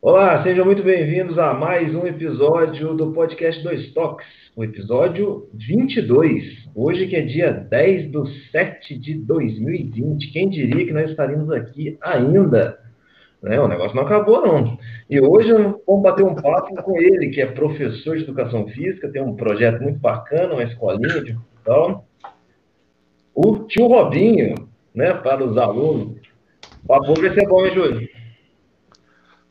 Olá, sejam muito bem-vindos a mais um episódio do podcast Dois Toques, o episódio 22. Hoje que é dia 10 de 7 de 2020. Quem diria que nós estaríamos aqui ainda? Né? O negócio não acabou, não. E hoje vamos bater um papo com ele, que é professor de educação física, tem um projeto muito bacana, uma escolinha de futebol. O tio Robinho, né, para os alunos. O papo vai ser bom, hein, Júlio?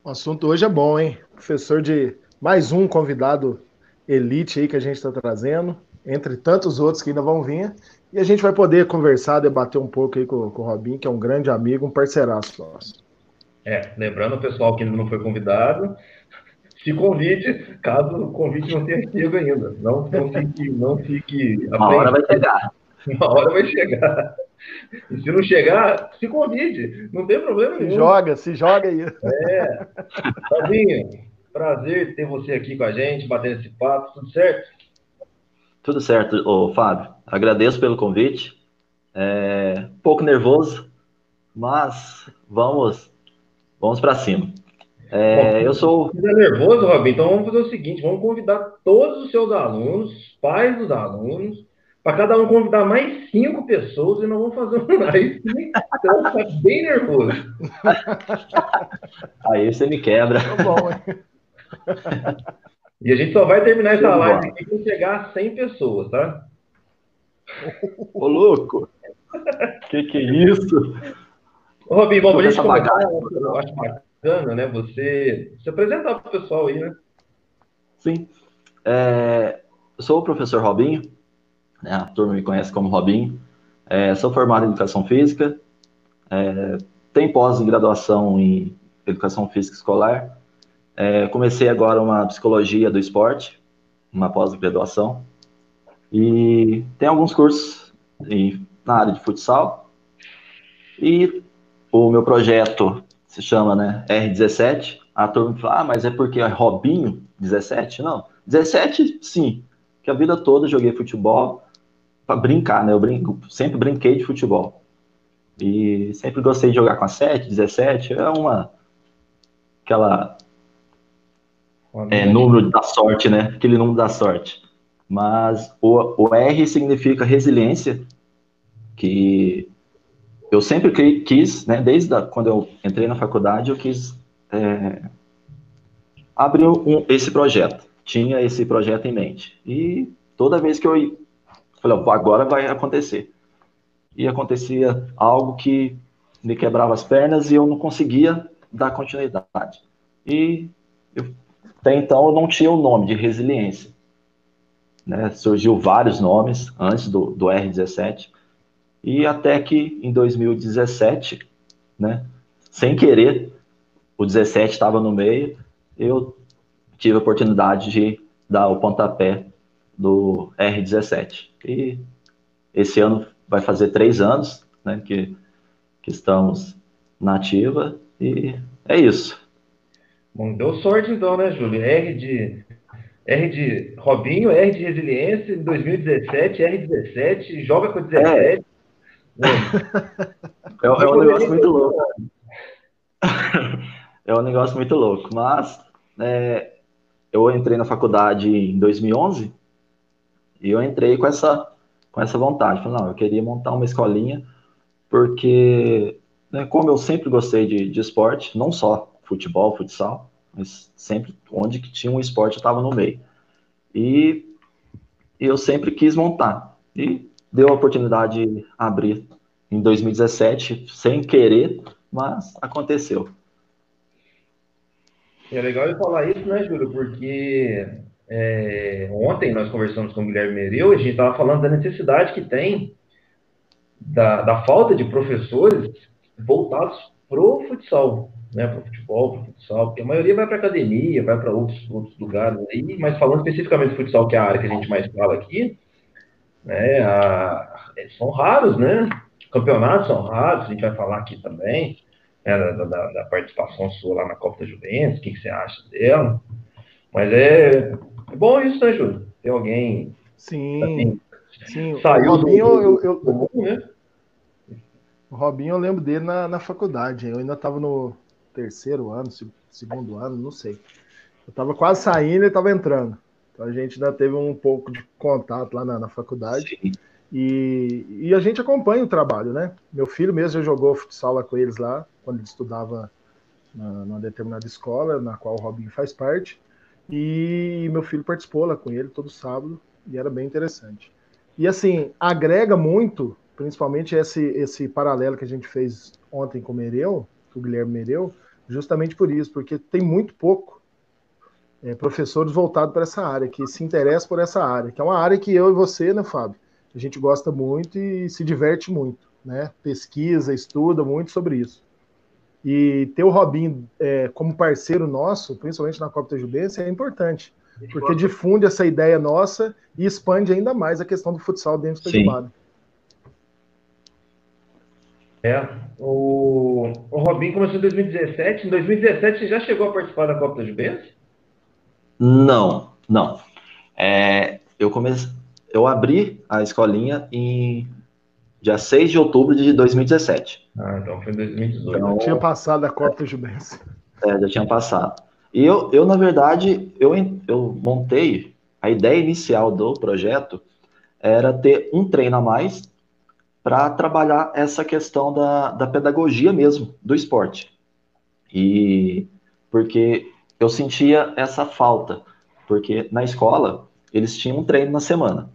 O assunto hoje é bom, hein? Professor de mais um convidado elite aí que a gente está trazendo, entre tantos outros que ainda vão vir. E a gente vai poder conversar, debater um pouco aí com, com o Robinho, que é um grande amigo, um parceiraço nosso. É, lembrando o pessoal que ainda não foi convidado, se convide, caso o convite não tenha chego ainda. Não, não fique. Não fique Uma hora vai chegar. Uma hora vai chegar. E se não chegar, se convide. Não tem problema se nenhum. Joga, se joga aí. É. Fabinho, prazer ter você aqui com a gente, batendo esse papo, tudo certo? Tudo certo, ô, Fábio. Agradeço pelo convite. É, um pouco nervoso, mas vamos Vamos para cima. É, eu sou. Você é nervoso, Robin? Então vamos fazer o seguinte: vamos convidar todos os seus alunos, pais dos alunos, para cada um convidar mais cinco pessoas e nós vamos fazer um live. Então tá bem nervoso. Aí você me quebra. Tá bom, hein? E a gente só vai terminar essa live aqui quando chegar a 100 pessoas, tá? Ô, louco! Que que é isso? Robin, bom, pra gente começar, eu acho bacana, né? Você se apresentar para o pessoal aí, né? Sim. É, eu sou o professor Robinho, né? a turma me conhece como Robinho. É, sou formado em Educação Física, é, tenho pós-graduação em Educação Física Escolar. É, comecei agora uma Psicologia do Esporte, uma pós-graduação. E tem alguns cursos em, na área de futsal. E o meu projeto se chama né, R17. A turma fala, ah, mas é porque é Robinho 17? Não, 17 sim, que a vida toda joguei futebol para brincar, né? Eu brinco, sempre brinquei de futebol. E sempre gostei de jogar com a 7, 17, é uma aquela é, número da sorte, né? Aquele número da sorte. Mas o, o R significa resiliência, que eu sempre quis, né, desde a, quando eu entrei na faculdade, eu quis é, abrir um, esse projeto. Tinha esse projeto em mente. E toda vez que eu falei, agora vai acontecer. E acontecia algo que me quebrava as pernas e eu não conseguia dar continuidade. E eu, até então eu não tinha o nome de resiliência. Né? Surgiu vários nomes antes do, do R17, e até que em 2017, né, sem querer, o 17 estava no meio, eu tive a oportunidade de dar o pontapé do R17. E esse ano vai fazer três anos né, que, que estamos na ativa e é isso. Bom, deu sorte então, né, Júlio? R de, R de Robinho, R de Resiliência, em 2017, R17, joga com 17. É. É, é um negócio muito louco. É um negócio muito louco. Mas é, eu entrei na faculdade em 2011 e eu entrei com essa, com essa vontade. Falei, não, eu queria montar uma escolinha porque, né, como eu sempre gostei de, de esporte, não só futebol, futsal, mas sempre onde que tinha um esporte eu estava no meio. E, e eu sempre quis montar. E deu a oportunidade de abrir em 2017, sem querer, mas aconteceu. É legal eu falar isso, né, Júlio? Porque é, ontem nós conversamos com o Guilherme Mereu e a gente estava falando da necessidade que tem da, da falta de professores voltados pro futsal, né, para o futebol, para o futsal, porque a maioria vai para academia, vai para outros, outros lugares aí, mas falando especificamente do futsal, que é a área que a gente mais fala aqui, né, a, são raros, né? Campeonatos são raros, a gente vai falar aqui também, né, da, da, da, participação sua lá na Copa da Juventus, o que, que, você acha dela. Mas é, é bom isso, né, Júlio? Ter alguém. Sim. Assim, sim. Saiu o Robinho, do, eu, eu, comum, né? O Robinho, eu lembro dele na, na faculdade. Eu ainda estava no terceiro ano, segundo ano, não sei. Eu estava quase saindo e estava entrando. Então a gente ainda teve um pouco de contato lá na, na faculdade. E, e, a gente acompanha o trabalho, né? Meu filho mesmo já jogou futsal lá com eles lá, quando ele estudava na, numa determinada escola, na qual o Robinho faz parte. E meu filho participou lá com ele todo sábado, e era bem interessante. E assim, agrega muito, principalmente esse, esse paralelo que a gente fez ontem com o Mereu, com o Guilherme Mereu, justamente por isso, porque tem muito pouco é, professores voltados para essa área, que se interessam por essa área, que é uma área que eu e você, né, Fábio, a gente gosta muito e se diverte muito, né? Pesquisa, estuda muito sobre isso. E ter o Robinho é, como parceiro nosso, principalmente na Copa Tajubense, é importante, porque difunde essa ideia nossa e expande ainda mais a questão do futsal dentro do Tajubara. É, o, o Robinho começou em 2017. Em 2017 você já chegou a participar da Copa Tajubense? Não, não. É, eu comecei, eu abri a escolinha em dia 6 de outubro de 2017. Ah, então foi em 2018. Então, tinha passado a Copa Jubense. É, já tinha passado. E eu, eu na verdade, eu, eu montei, a ideia inicial do projeto era ter um treino a mais para trabalhar essa questão da, da pedagogia mesmo, do esporte. E porque eu sentia essa falta, porque na escola eles tinham um treino na semana.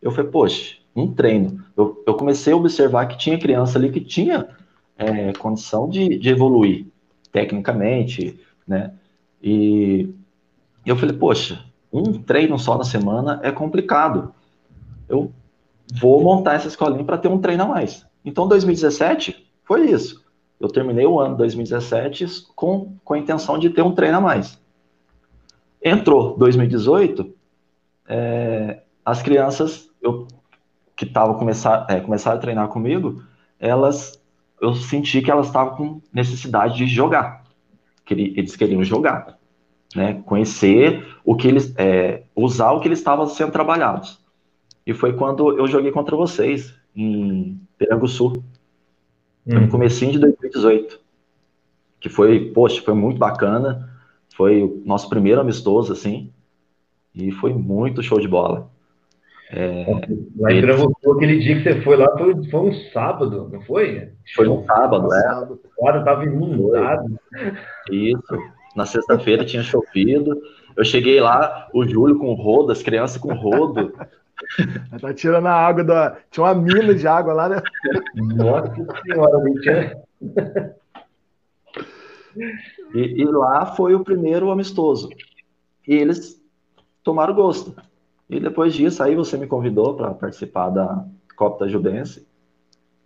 Eu falei, poxa, um treino. Eu, eu comecei a observar que tinha criança ali que tinha é, condição de, de evoluir tecnicamente, né? E eu falei, poxa, um treino só na semana é complicado. Eu vou montar essa escolinha para ter um treino a mais. Então, 2017 foi isso. Eu terminei o ano 2017 com, com a intenção de ter um treino a mais. Entrou 2018, é, as crianças eu, que estavam começar, é, começaram a treinar comigo, elas eu senti que elas estavam com necessidade de jogar. Eles queriam jogar, né? Conhecer o que eles, é, usar o que eles estavam sendo trabalhados. E foi quando eu joguei contra vocês em Peranguçu, hum. no comecinho de 2018, que foi, poxa, foi muito bacana. Foi o nosso primeiro amistoso, assim, e foi muito show de bola. É, lá em aquele dia que você foi lá, foi, foi um sábado, não foi? Foi um sábado, é. O quadro estava inundado. Isso. Na sexta-feira tinha chovido. Eu cheguei lá, o Júlio com rodo, as crianças com rodo. tá tirando a água da. Tinha uma mina de água lá, né? Nossa senhora, mentira. E, e lá foi o primeiro amistoso. E eles tomaram gosto. E depois disso, aí você me convidou para participar da Copa da Jubense.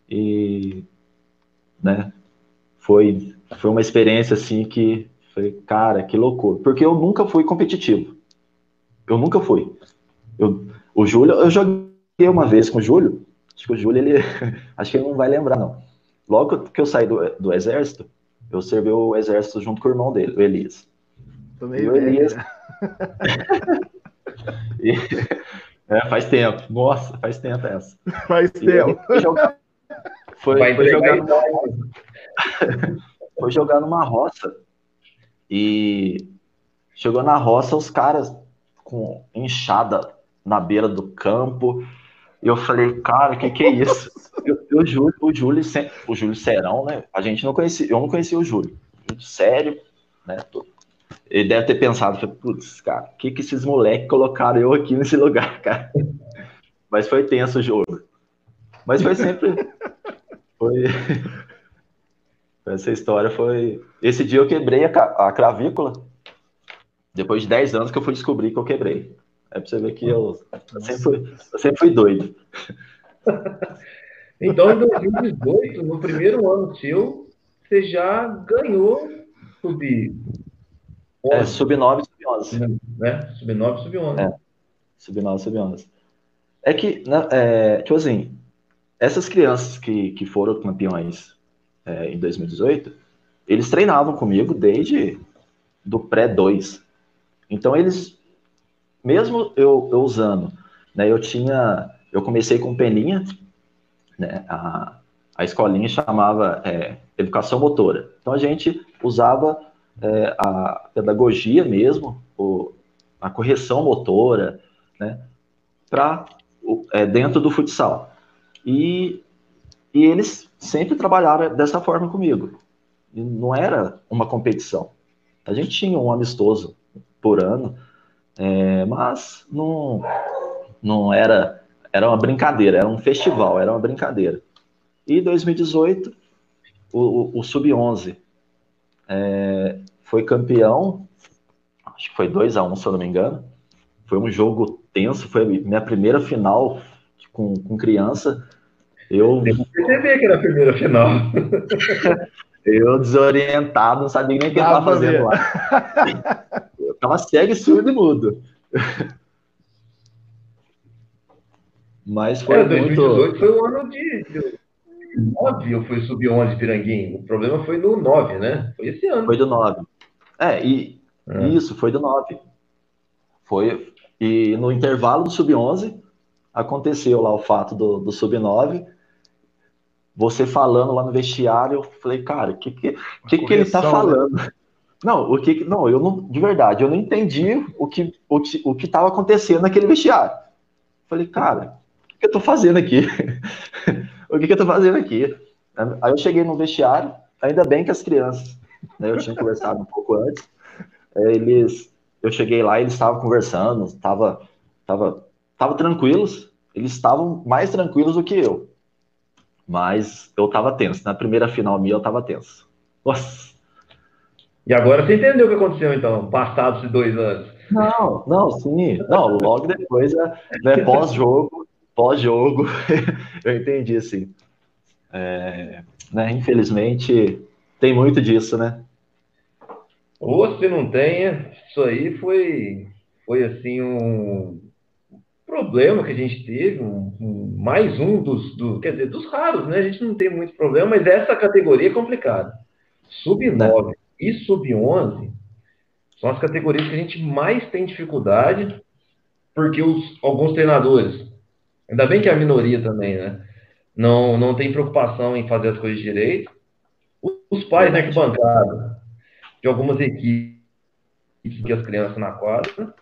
E, né, foi, foi uma experiência, assim, que foi, cara, que loucura. Porque eu nunca fui competitivo. Eu nunca fui. Eu, o Júlio, eu joguei uma vez com o Júlio. Acho que o Júlio, ele, acho que ele não vai lembrar, não. Logo que eu saí do, do exército, eu servi o exército junto com o irmão dele, o Elias. Tomei e o Elias... E, é, faz tempo. Nossa, faz tempo essa. Faz e tempo. Foi jogar, foi, foi, jogar numa, foi jogar numa roça. E chegou na roça os caras com enxada na beira do campo. E eu falei, cara, o que, que é isso? Eu, eu, Júlio, o Júlio, o Júlio Serão, né? A gente não conhecia, eu não conhecia o Júlio. Muito sério, né? Ele deve ter pensado, putz, cara, o que, que esses moleques colocaram eu aqui nesse lugar, cara? Mas foi tenso o jogo. Mas foi sempre. Foi. Essa história foi. Esse dia eu quebrei a, a cravícula. Depois de 10 anos que eu fui descobrir que eu quebrei. É pra você ver que eu, eu, sempre, fui, eu sempre fui doido. Então, em 2018, no primeiro ano seu, você já ganhou sub é, sub-9 e sub-11. É, sub-9 e sub-11. É, sub-9 e sub-11. É que, né, é, tipo assim, essas crianças que, que foram campeões é, em 2018, eles treinavam comigo desde do pré-2. Então, eles, mesmo eu, eu usando, né, eu tinha, eu comecei com peninha, né, a, a escolinha chamava é, Educação Motora. Então, a gente usava é, a pedagogia mesmo, o, a correção motora, né, para é, dentro do futsal. E, e eles sempre trabalharam dessa forma comigo. E não era uma competição. A gente tinha um amistoso por ano, é, mas não, não era, era uma brincadeira, era um festival, era uma brincadeira. E 2018, o, o, o Sub-11 é, foi campeão, acho que foi 2 a 1 um, se eu não me engano. Foi um jogo tenso, foi minha primeira final com, com criança. Eu percebi que era a primeira final. eu desorientado, não sabia nem o que estava fazendo lá. Eu tava cego, surdo e mudo. Mas foi é, 2018 muito... foi o ano de 9 ou foi sub-11 Piranguinho? O problema foi no 9, né? Foi esse ano. Foi do 9. É, e é. isso, foi do 9. Foi, e no intervalo do sub-11, aconteceu lá o fato do, do sub-9. Você falando lá no vestiário, eu falei, cara, o que, que, que, que ele tá né? falando? Né? Não, o que, não, eu não, de verdade, eu não entendi o que o, o que estava acontecendo naquele vestiário. Falei, cara, o que, que eu tô fazendo aqui? o que, que eu tô fazendo aqui? Aí eu cheguei no vestiário, ainda bem que as crianças, né, eu tinha conversado um pouco antes, é, eles, eu cheguei lá, eles estavam conversando, tava, tava, tava tranquilos, eles estavam mais tranquilos do que eu, mas eu tava tenso. Na primeira final minha eu tava tenso. Nossa. E agora você entendeu o que aconteceu, então, passados dois anos? Não, não, sim. Não, logo depois, né, pós-jogo, pós-jogo, eu entendi, assim. É, né, infelizmente, tem muito disso, né? Ou se não tenha, isso aí foi, foi assim, um problema que a gente teve, um, um, mais um dos, do, quer dizer, dos raros, né? A gente não tem muito problema, mas essa categoria é complicada. Sub-9 e sub-11 são as categorias que a gente mais tem dificuldade, porque os, alguns treinadores, ainda bem que é a minoria também, né? Não, não tem preocupação em fazer as coisas direito. Os pais na arquibancada de algumas equipes que as crianças na quadra.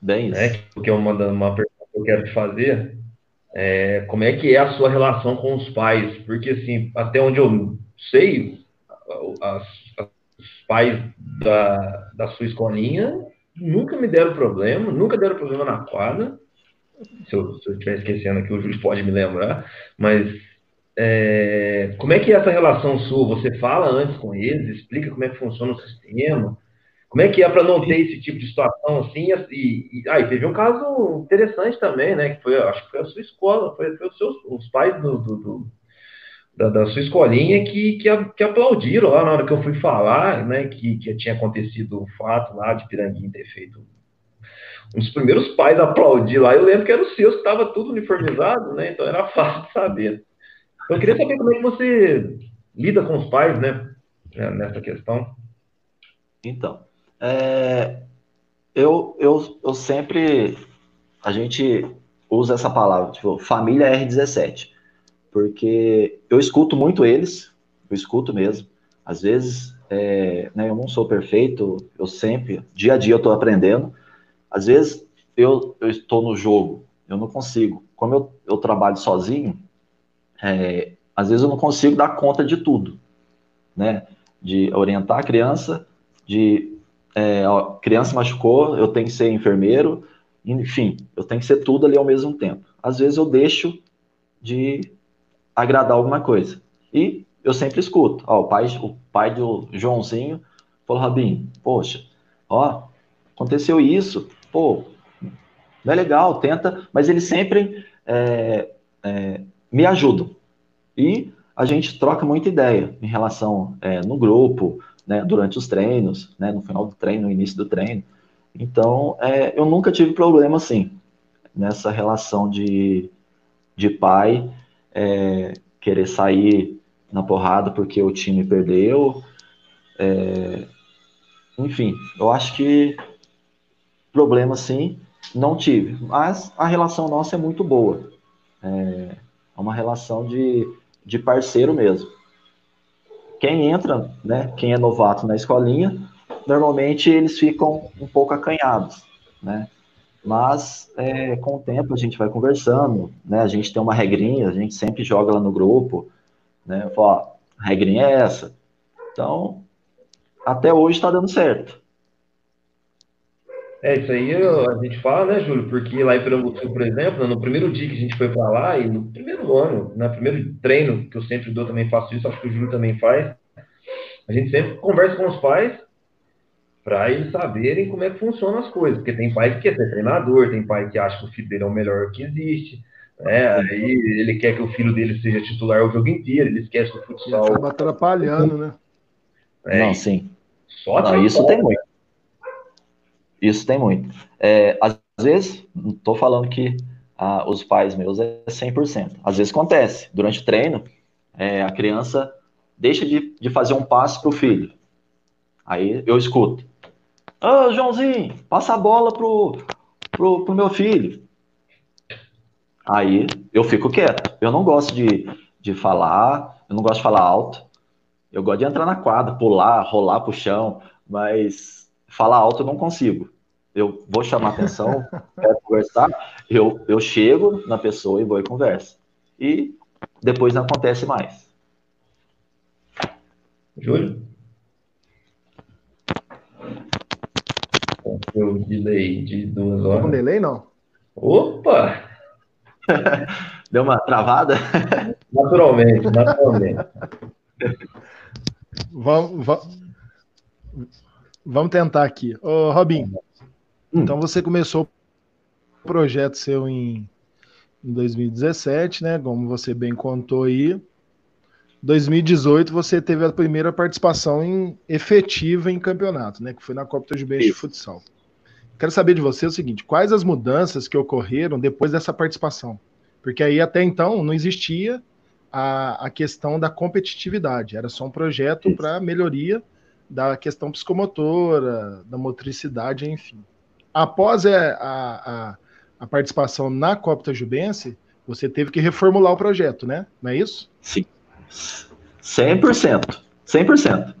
Bem né? isso. Porque é uma, uma pergunta que eu quero te fazer. É, como é que é a sua relação com os pais? Porque, assim, até onde eu sei, as, os pais da, da sua escolinha nunca me deram problema, nunca deram problema na quadra. Se eu, estiver esquecendo aqui, o juiz pode me lembrar, mas é, como é que é essa relação sua? Você fala antes com eles, explica como é que funciona o sistema? Como é que é para não ter esse tipo de situação assim? E, e, ah, e teve um caso interessante também, né? Que foi, acho que foi a sua escola, foi, foi os seus os pais do, do, do da, da, sua escolinha que, que, que, aplaudiram lá na hora que eu fui falar, né, que, que tinha acontecido o fato lá de Piranguinho ter feito. Um dos primeiros pais a aplaudir lá, eu lembro que era o seu, que estava tudo uniformizado, né, então era fácil de saber. Eu queria saber como é que você lida com os pais, né, né nessa questão. Então, é, eu, eu, eu sempre, a gente usa essa palavra, tipo, família R17 porque eu escuto muito eles, eu escuto mesmo. Às vezes, é, né, eu não sou perfeito, eu sempre, dia a dia eu estou aprendendo. Às vezes, eu, eu estou no jogo, eu não consigo. Como eu, eu trabalho sozinho, é, às vezes eu não consigo dar conta de tudo, né? De orientar a criança, de é, ó, criança machucou, eu tenho que ser enfermeiro, enfim, eu tenho que ser tudo ali ao mesmo tempo. Às vezes eu deixo de agradar alguma coisa. E eu sempre escuto. Ó, o, pai, o pai do Joãozinho falou, Rabinho, poxa, ó, aconteceu isso, pô, não é legal, tenta, mas eles sempre é, é, me ajudam. E a gente troca muita ideia em relação é, no grupo, né, durante os treinos, né, no final do treino, no início do treino. Então, é, eu nunca tive problema assim, nessa relação de, de pai é, querer sair na porrada porque o time perdeu. É, enfim, eu acho que problema sim, não tive. Mas a relação nossa é muito boa. É, é uma relação de, de parceiro mesmo. quem entra, né, quem é novato na escolinha, normalmente eles ficam um pouco acanhados, né? Mas é, com o tempo a gente vai conversando, né? A gente tem uma regrinha, a gente sempre joga lá no grupo, né? Fala, a regrinha é essa. Então, até hoje está dando certo. É, isso aí a gente fala, né, Júlio? Porque lá em Pernambuco, por exemplo, no primeiro dia que a gente foi para lá, e no primeiro ano, no primeiro treino que eu sempre dou, também faço isso, acho que o Júlio também faz, a gente sempre conversa com os pais para eles saberem como é que funcionam as coisas. Porque tem pai que quer ser treinador, tem pai que acha que o filho dele é o melhor que existe. Né? Aí ele quer que o filho dele seja titular o jogo inteiro, ele esquece do futsal. Acaba atrapalhando, né? É, Não, sim. Só Não, isso tem muito. Isso tem muito. É, às vezes, não estou falando que ah, os pais meus é 100%. Às vezes acontece. Durante o treino, é, a criança deixa de, de fazer um passe para o filho. Aí eu escuto. Ô, oh, Joãozinho, passa a bola pro, pro, pro meu filho. Aí eu fico quieto. Eu não gosto de, de falar, eu não gosto de falar alto. Eu gosto de entrar na quadra, pular, rolar pro chão, mas falar alto eu não consigo. Eu vou chamar atenção, quero conversar, eu, eu chego na pessoa e vou e converso. E depois não acontece mais. Júlio? o delay de duas horas. Com delay, não? Opa! Deu uma travada? Naturalmente, naturalmente. vamos, vamos, vamos tentar aqui. Ô, Robin, hum. então você começou o projeto seu em, em 2017, né? Como você bem contou aí. 2018 você teve a primeira participação em, efetiva em campeonato, né? Que foi na Copa Tajubense de Futsal. Quero saber de você o seguinte: quais as mudanças que ocorreram depois dessa participação? Porque aí até então não existia a, a questão da competitividade, era só um projeto para melhoria da questão psicomotora, da motricidade, enfim. Após é, a, a, a participação na Copa Tajubense, você teve que reformular o projeto, né? Não é isso? Sim. 100%. 100%.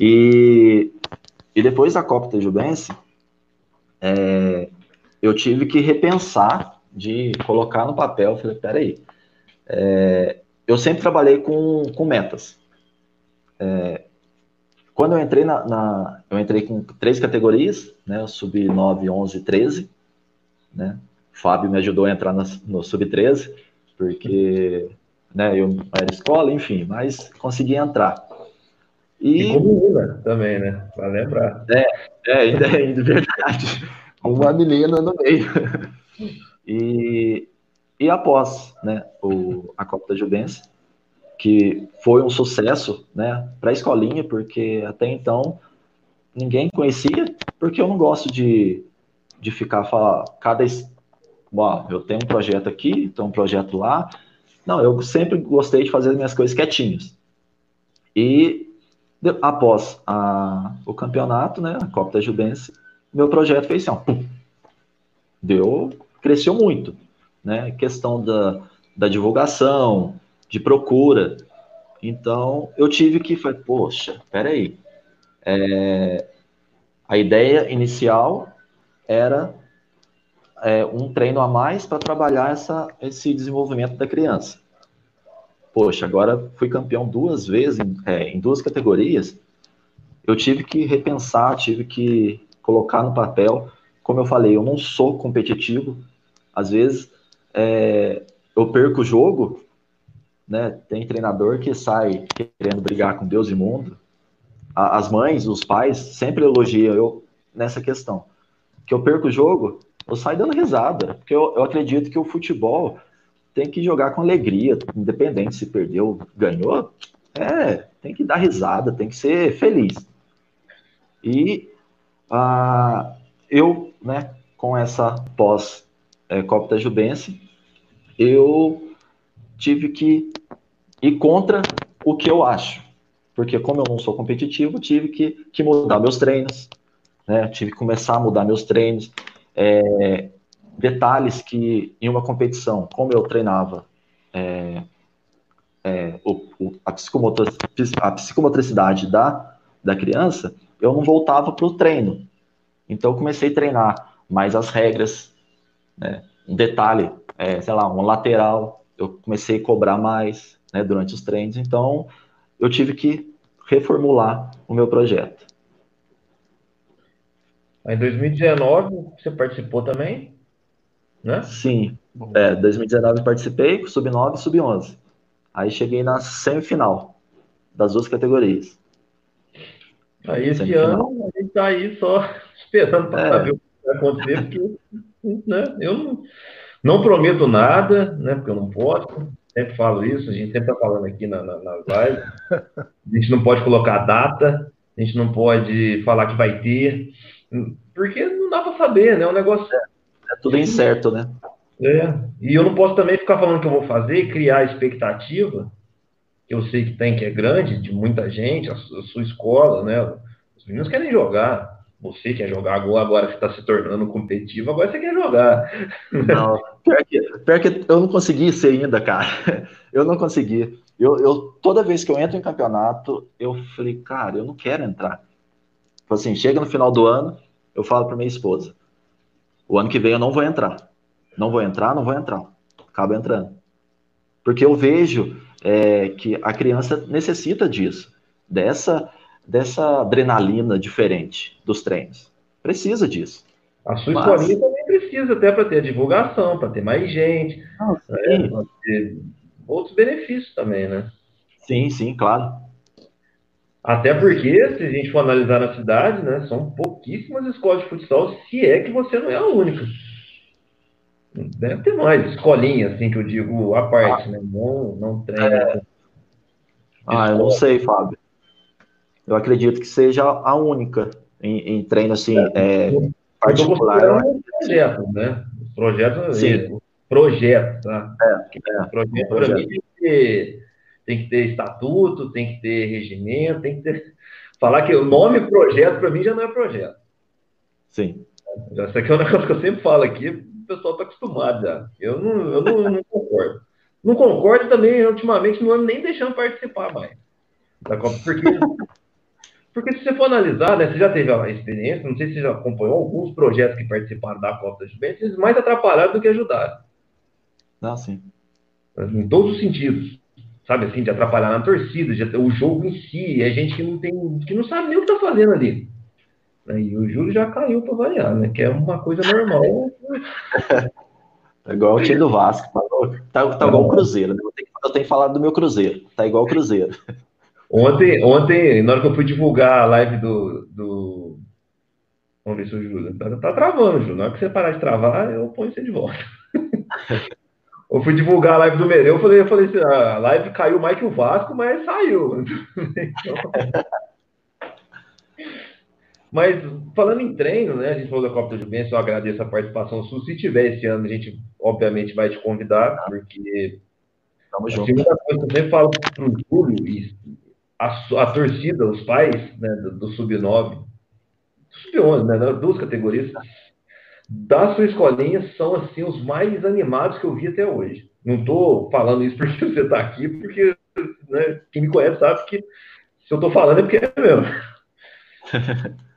E, e depois da Copa Tejubense, é, eu tive que repensar de colocar no papel. Falei, peraí, é, eu sempre trabalhei com, com metas. É, quando eu entrei na, na, eu entrei com três categorias, né? Eu subi 9, 11, 13, né? O Fábio me ajudou a entrar na, no sub 13, porque né? Eu era escola, enfim, mas consegui entrar. E, e menina também, né? Para lembrar. É, é, ainda é verdade. Uma menina no meio. E, e após né, o, a Copa da Juventus, que foi um sucesso né, para a escolinha, porque até então ninguém conhecia, porque eu não gosto de, de ficar falar cada. Bom, eu tenho um projeto aqui, tenho um projeto lá, não, eu sempre gostei de fazer as minhas coisas quietinhos. E de, após a, o campeonato, né, a Copa da Jubense, meu projeto fez assim, ó, pum, deu, cresceu muito, né, questão da, da divulgação, de procura. Então, eu tive que, foi, poxa, peraí, é, a ideia inicial era é, um treino a mais para trabalhar essa, esse desenvolvimento da criança. Poxa, agora fui campeão duas vezes em, é, em duas categorias. Eu tive que repensar, tive que colocar no papel. Como eu falei, eu não sou competitivo. Às vezes é, eu perco o jogo, né? Tem treinador que sai querendo brigar com Deus e mundo. As mães, os pais sempre elogiam eu nessa questão. Que eu perco o jogo, eu saio dando risada, porque eu, eu acredito que o futebol tem que jogar com alegria, independente se perdeu, ganhou, é, tem que dar risada, tem que ser feliz. E ah, eu, né, com essa pós é, da Jubense, eu tive que ir contra o que eu acho. Porque como eu não sou competitivo, tive que, que mudar meus treinos, né? Tive que começar a mudar meus treinos, é, detalhes que em uma competição, como eu treinava é, é, o, o, a, a psicomotricidade da, da criança, eu não voltava para o treino. Então, eu comecei a treinar mais as regras, né? um detalhe, é, sei lá, um lateral, eu comecei a cobrar mais né, durante os treinos, então eu tive que reformular o meu projeto. Em 2019, você participou também? Né? Sim, é, 2019 participei, sub-9 e sub-11. Aí cheguei na semifinal das duas categorias. Aí esse semifinal. ano a gente tá aí só esperando para é. saber o que vai acontecer, porque né, eu não, não, prometo nada, né, porque eu não posso, sempre falo isso, a gente sempre está falando aqui na, na, nas lives, a gente não pode colocar data, a gente não pode falar que vai ter, porque não dá para saber, né? O negócio. É, é tudo incerto, né? É. E eu não posso também ficar falando que eu vou fazer, criar expectativa, que eu sei que tem, que é grande, de muita gente, a sua, a sua escola, né? Os meninos querem jogar. Você quer jogar agora, agora você está se tornando competitivo, agora você quer jogar. Não, pior que, pior que eu não consegui ser ainda, cara. Eu não consegui. Eu, eu, toda vez que eu entro em campeonato, eu falei, cara, eu não quero entrar. Tipo assim, chega no final do ano, eu falo para minha esposa: o ano que vem eu não vou entrar. Não vou entrar, não vou entrar. Acaba entrando. Porque eu vejo é, que a criança necessita disso, dessa, dessa adrenalina diferente dos treinos. Precisa disso. A sua Mas... escolinha também precisa, até para ter divulgação, para ter mais gente, né, para ter outros benefícios também, né? Sim, sim, claro. Até porque, se a gente for analisar na cidade, né, são pouquíssimas escolas de futsal, se é que você não é a única. Deve ter mais escolinha, assim, que eu digo, a parte, ah, né? Não, não treina. É... Ah, eu não sei, Fábio. Eu acredito que seja a única em, em treino, assim, é, é particular. Projetos, né? Os projetos, Sim. projeto, tá? É, é, projeto, projeto. Mim, tem que ter tem que ter estatuto, tem que ter regimento, tem que ter. Falar que o nome projeto, para mim, já não é projeto. Sim. Isso aqui é um negócio que eu sempre falo aqui, o pessoal está acostumado já. Eu não, eu não, não concordo. Não concordo também, ultimamente, não ando nem deixando participar mais da Copa, porque, porque se você for analisar, né, você já teve a experiência, não sei se você já acompanhou alguns projetos que participaram da Copa da Juventus, eles mais atrapalharam do que ajudaram. Ah, sim. Em todos os sentidos sabe assim, de atrapalhar na torcida, de, o jogo em si, é gente que não tem, que não sabe nem o que tá fazendo ali. E o Júlio já caiu para variar, né? Que é uma coisa normal. É igual o time do Vasco, tá, tá, tá igual o Cruzeiro, né? Eu tenho, eu tenho falado do meu Cruzeiro, tá igual o Cruzeiro. Ontem, ontem, na hora que eu fui divulgar a live do. do... Vamos ver se o Júlio. Tá, tá travando, Júlio. Na hora que você parar de travar, eu ponho você de volta. eu fui divulgar a live do Mereu, eu falei, eu falei assim, ah, a live caiu mais que o Vasco, mas saiu. mas falando em treino, né? A gente falou da Copa do Juventus, eu agradeço a participação sua. Se tiver esse ano, a gente obviamente vai te convidar, porque Tamo junto. Uma coisa que eu sempre falo para o Júlio, e a, a, torcida, os pais né, do, do Sub-9, Sub-11, né, das duas categorias, da sua escolinha são assim os mais animados que eu vi até hoje. Não estou falando isso porque você está aqui, porque né, quem me conhece sabe que se eu estou falando é porque é mesmo.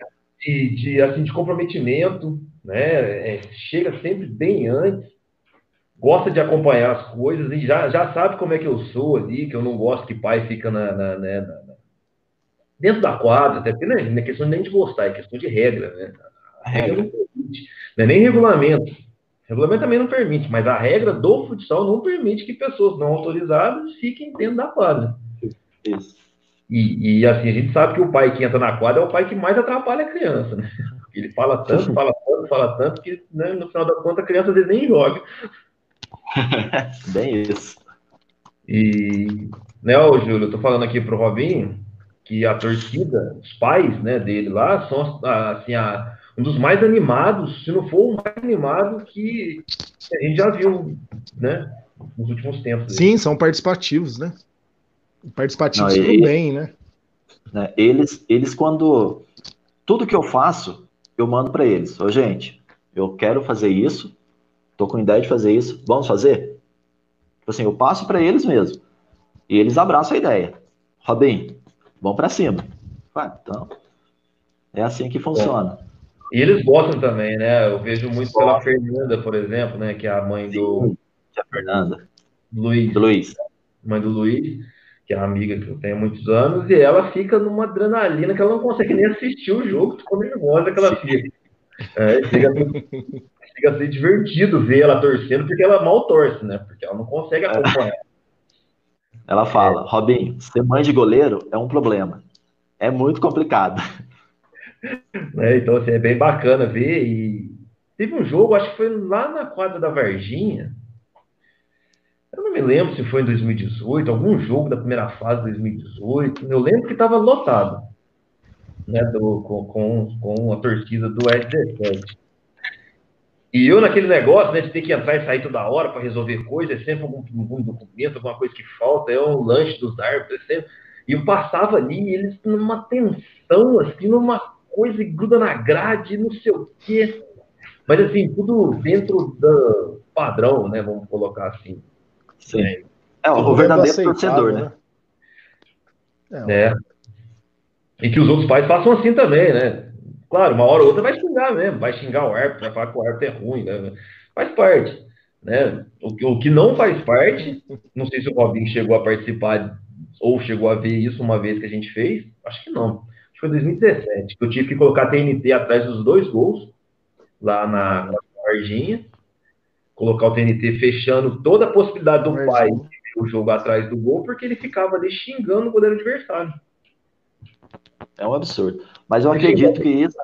De, de, assim, de comprometimento, né? É, chega sempre bem antes, gosta de acompanhar as coisas e já, já sabe como é que eu sou ali, que eu não gosto que pai fica na, na, né, na, dentro da quadra, até porque não é, não é questão nem de gostar, é questão de regra, né? A regra não permite. Não é nem regulamento. O regulamento também não permite, mas a regra do futsal não permite que pessoas não autorizadas fiquem dentro da quadra. Isso. E, e, assim, a gente sabe que o pai que entra na quadra é o pai que mais atrapalha a criança, né? Ele fala tanto, fala tanto, fala tanto, que né, no final da conta a criança às vezes nem joga. Bem isso. E, né, ô, Júlio, eu tô falando aqui pro Robinho que a torcida, os pais, né, dele lá, são, assim, a, um dos mais animados, se não for o mais animado que a gente já viu, né? Nos últimos tempos. Sim, são participativos, né? Participativos não, tudo bem, né? né? Eles, eles quando tudo que eu faço, eu mando para eles. Ô, gente, eu quero fazer isso, tô com ideia de fazer isso, vamos fazer? Tipo assim, eu passo para eles mesmo. E eles abraçam a ideia. Robin, vamos para cima. Ah, então, é assim que funciona. E eles gostam também, né? Eu vejo muito pela Fernanda, por exemplo, né? Que é a mãe do. Sim, a Fernanda. Luiz. Luiz. Mãe do Luiz, que é uma amiga que eu tenho há muitos anos, e ela fica numa adrenalina que ela não consegue nem assistir o jogo, tão nervosa que ela fica. É, chega, chega a ser divertido ver ela torcendo, porque ela mal torce, né? Porque ela não consegue acompanhar. Ela fala, Robin, ser mãe de goleiro é um problema. É muito complicado. É, então, assim, é bem bacana ver. E teve um jogo, acho que foi lá na quadra da Varginha. Eu não me lembro se foi em 2018, algum jogo da primeira fase de 2018. Eu lembro que estava lotado né, do, com, com, com a torcida do S17. E eu naquele negócio, né, de ter que entrar e sair toda hora para resolver coisas, é sempre algum, algum, documento, alguma coisa que falta, é um lanche dos árbitros, é sempre... E eu passava ali, e eles numa tensão, assim, numa coisa gruda na grade, não sei o quê. Mas assim, tudo dentro do padrão, né? Vamos colocar assim. Sim. É, é o verdadeiro torcedor, né? né? É. E que os outros pais façam assim também, né? Claro, uma hora ou outra vai xingar mesmo, vai xingar o árbitro, vai falar que o árbitro é ruim, né? Faz parte. Né? O, que, o que não faz parte, não sei se o Robin chegou a participar ou chegou a ver isso uma vez que a gente fez, acho que não. Acho que foi 2017, que eu tive que colocar TNT atrás dos dois gols, lá na, na Varginha, colocar o TNT fechando toda a possibilidade do pai o jogo atrás do gol, porque ele ficava ali xingando o goleiro adversário. É um absurdo. Mas eu acredito que isso,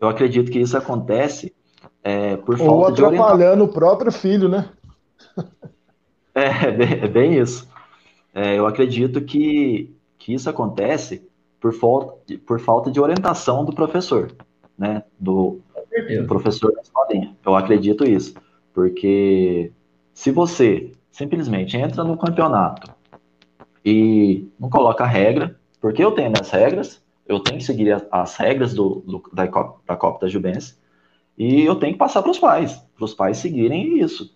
eu acredito que isso acontece é, por Ou falta de orientação. atrapalhando o próprio filho, né? É, é bem, é bem isso. É, eu acredito que, que isso acontece por falta, por falta de orientação do professor, né? Do, do professor da escolinha. Eu acredito isso. Porque se você simplesmente entra no campeonato e não coloca regra, porque eu tenho minhas regras, eu tenho que seguir as, as regras do, do, da, Copa, da Copa da Juventus, e eu tenho que passar para os pais, para os pais seguirem isso.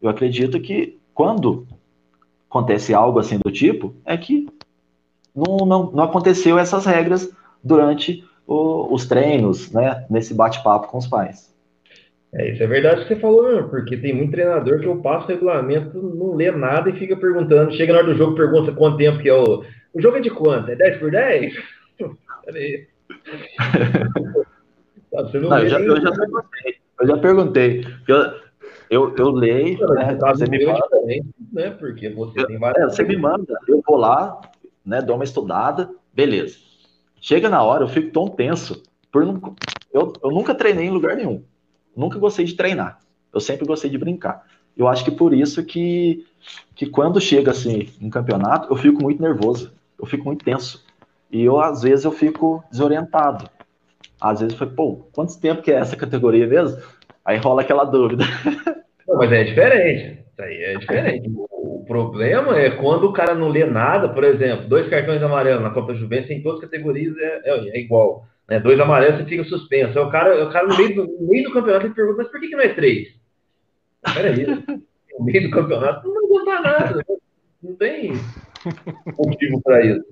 Eu acredito que quando acontece algo assim do tipo, é que não, não, não aconteceu essas regras durante o, os treinos, né, nesse bate-papo com os pais. É, isso é verdade que você falou, porque tem muito treinador que eu passo regulamento, não lê nada e fica perguntando. Chega na hora do jogo, pergunta quanto tempo que é o. O jogo é de quanto? É 10 por 10? Peraí. Você não, não eu, já, eu, já, perguntei. Eu já perguntei. Eu, eu, eu leio. Não, né, você me manda. Também, né, porque você eu, tem várias. É, você me manda, eu vou lá, né, dou uma estudada, beleza. Chega na hora, eu fico tão tenso. Por não, eu, eu nunca treinei em lugar nenhum. Nunca gostei de treinar. Eu sempre gostei de brincar. Eu acho que por isso que, que quando chega assim em campeonato, eu fico muito nervoso. Eu fico muito tenso. E eu, às vezes, eu fico desorientado. Às vezes, falo, pô, quanto tempo que é essa categoria mesmo? Aí rola aquela dúvida. Não, mas é diferente. Isso aí é diferente. O problema é quando o cara não lê nada, por exemplo, dois cartões amarelos na Copa Juventus, em todas as categorias é, é, é igual. Né? Dois amarelos, você fica suspenso. o cara, o cara no, meio do, no meio do campeonato ele pergunta, mas por que, que não é três? Peraí, no meio do campeonato não vai nada. Não tem motivo para isso.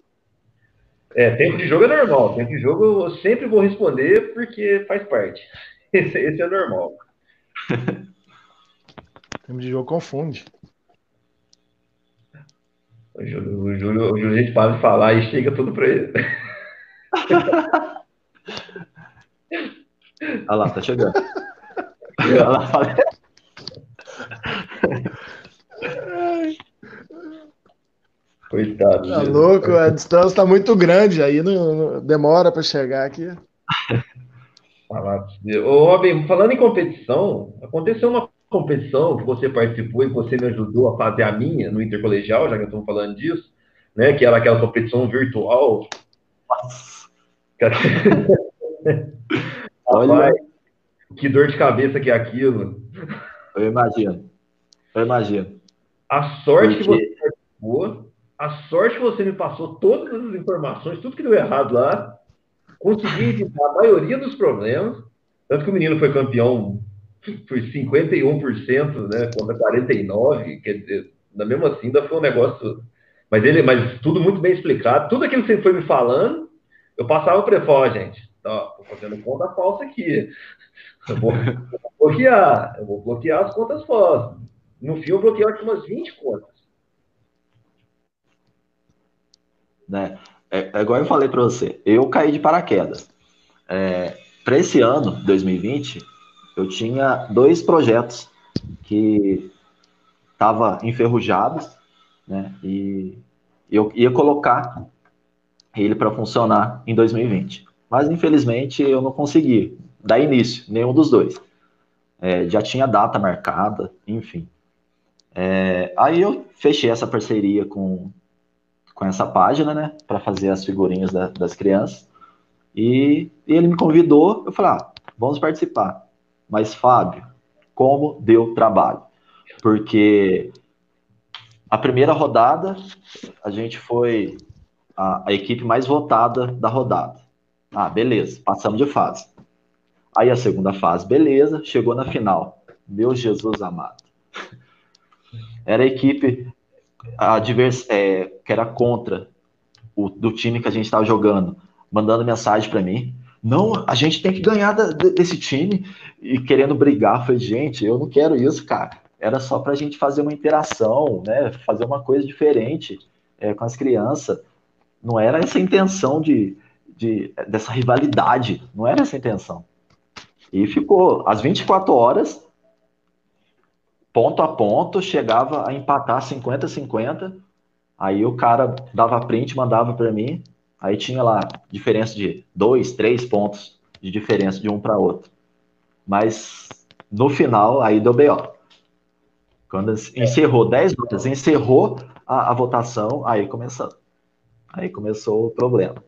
É, tempo de jogo é normal. Tempo de jogo eu sempre vou responder porque faz parte. Esse, esse é normal. tempo de jogo confunde. O Júlio, o Júlio, o Júlio a gente para de falar e chega tudo para ele. Olha lá, tá chegando. Olha lá, fala. Coitado. Tá louco, a distância tá muito grande, aí não, não demora para chegar aqui. Ô, Robin, falando em competição, aconteceu uma competição que você participou e você me ajudou a fazer a minha no intercolegial, já que estamos falando disso, né? Que era aquela competição virtual. Nossa. Olha. que dor de cabeça que é aquilo. Eu imagino. Eu imagino. A sorte Porque... que você participou, a sorte que você me passou todas as informações, tudo que deu errado lá, consegui evitar a maioria dos problemas. Tanto que o menino foi campeão por 51%, né, contra 49%, quer dizer, mesmo assim, ainda foi um negócio Mas ele, mas tudo muito bem explicado. Tudo aquilo que você foi me falando, eu passava para ele, ó, gente, ó, tô fazendo conta falsa aqui. Eu vou, eu vou, bloquear, eu vou bloquear as contas falsas. No fim, eu bloqueei umas 20 contas. Né? É, é igual eu falei para você, eu caí de paraquedas. É, para esse ano, 2020, eu tinha dois projetos que estavam enferrujados, né? E eu ia colocar ele para funcionar em 2020. Mas infelizmente eu não consegui dar início, nenhum dos dois. É, já tinha data marcada, enfim. É, aí eu fechei essa parceria com, com essa página, né, para fazer as figurinhas da, das crianças. E, e, ele me convidou, eu falei, ah, vamos participar. Mas, Fábio, como deu trabalho? Porque a primeira rodada, a gente foi a, a equipe mais votada da rodada. Ah, beleza, passamos de fase. Aí a segunda fase, beleza, chegou na final. Meu Jesus amado. Era a equipe advers, é, que era contra o do time que a gente estava jogando, mandando mensagem para mim. Não, a gente tem que ganhar da, desse time e querendo brigar. Falei, gente, eu não quero isso, cara. Era só para a gente fazer uma interação, né? Fazer uma coisa diferente é, com as crianças. Não era essa intenção de, de, dessa rivalidade. Não era essa intenção. E ficou às 24 horas, ponto a ponto, chegava a empatar 50-50. Aí o cara dava print, mandava para mim. Aí tinha lá diferença de dois, três pontos de diferença de um para outro. Mas no final, aí deu BO. Quando encerrou 10 notas, encerrou a, a votação, aí começou. Aí começou o problema.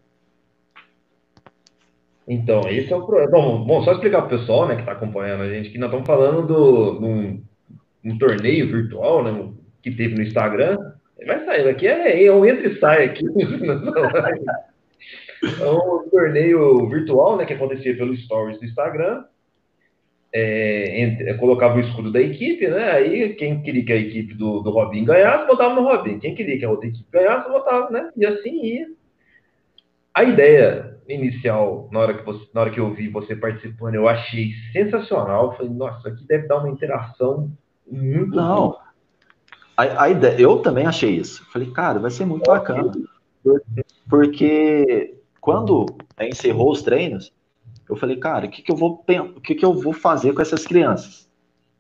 Então, esse é o problema. Bom, bom, só explicar para o pessoal né, que está acompanhando a gente que nós estamos falando do, de um, um, torneio virtual né, que teve no Instagram. Vai sair daqui, é, é um entra e sai aqui. é um torneio virtual né, que acontecia pelo Stories do Instagram. É, entre, colocava o escudo da equipe, né? Aí quem queria que a equipe do, do Robin ganhasse, botava no Robin. Quem queria que a outra equipe ganhasse, botava, né? E assim ia. A ideia inicial, na hora que, você, na hora que eu vi você participando, eu achei sensacional. Eu falei, nossa, aqui deve dar uma interação muito Não. A, a, ideia, eu também achei isso. Falei, cara, vai ser muito bacana. Porque quando encerrou os treinos, eu falei, cara, o que, que eu vou o que, que eu vou fazer com essas crianças?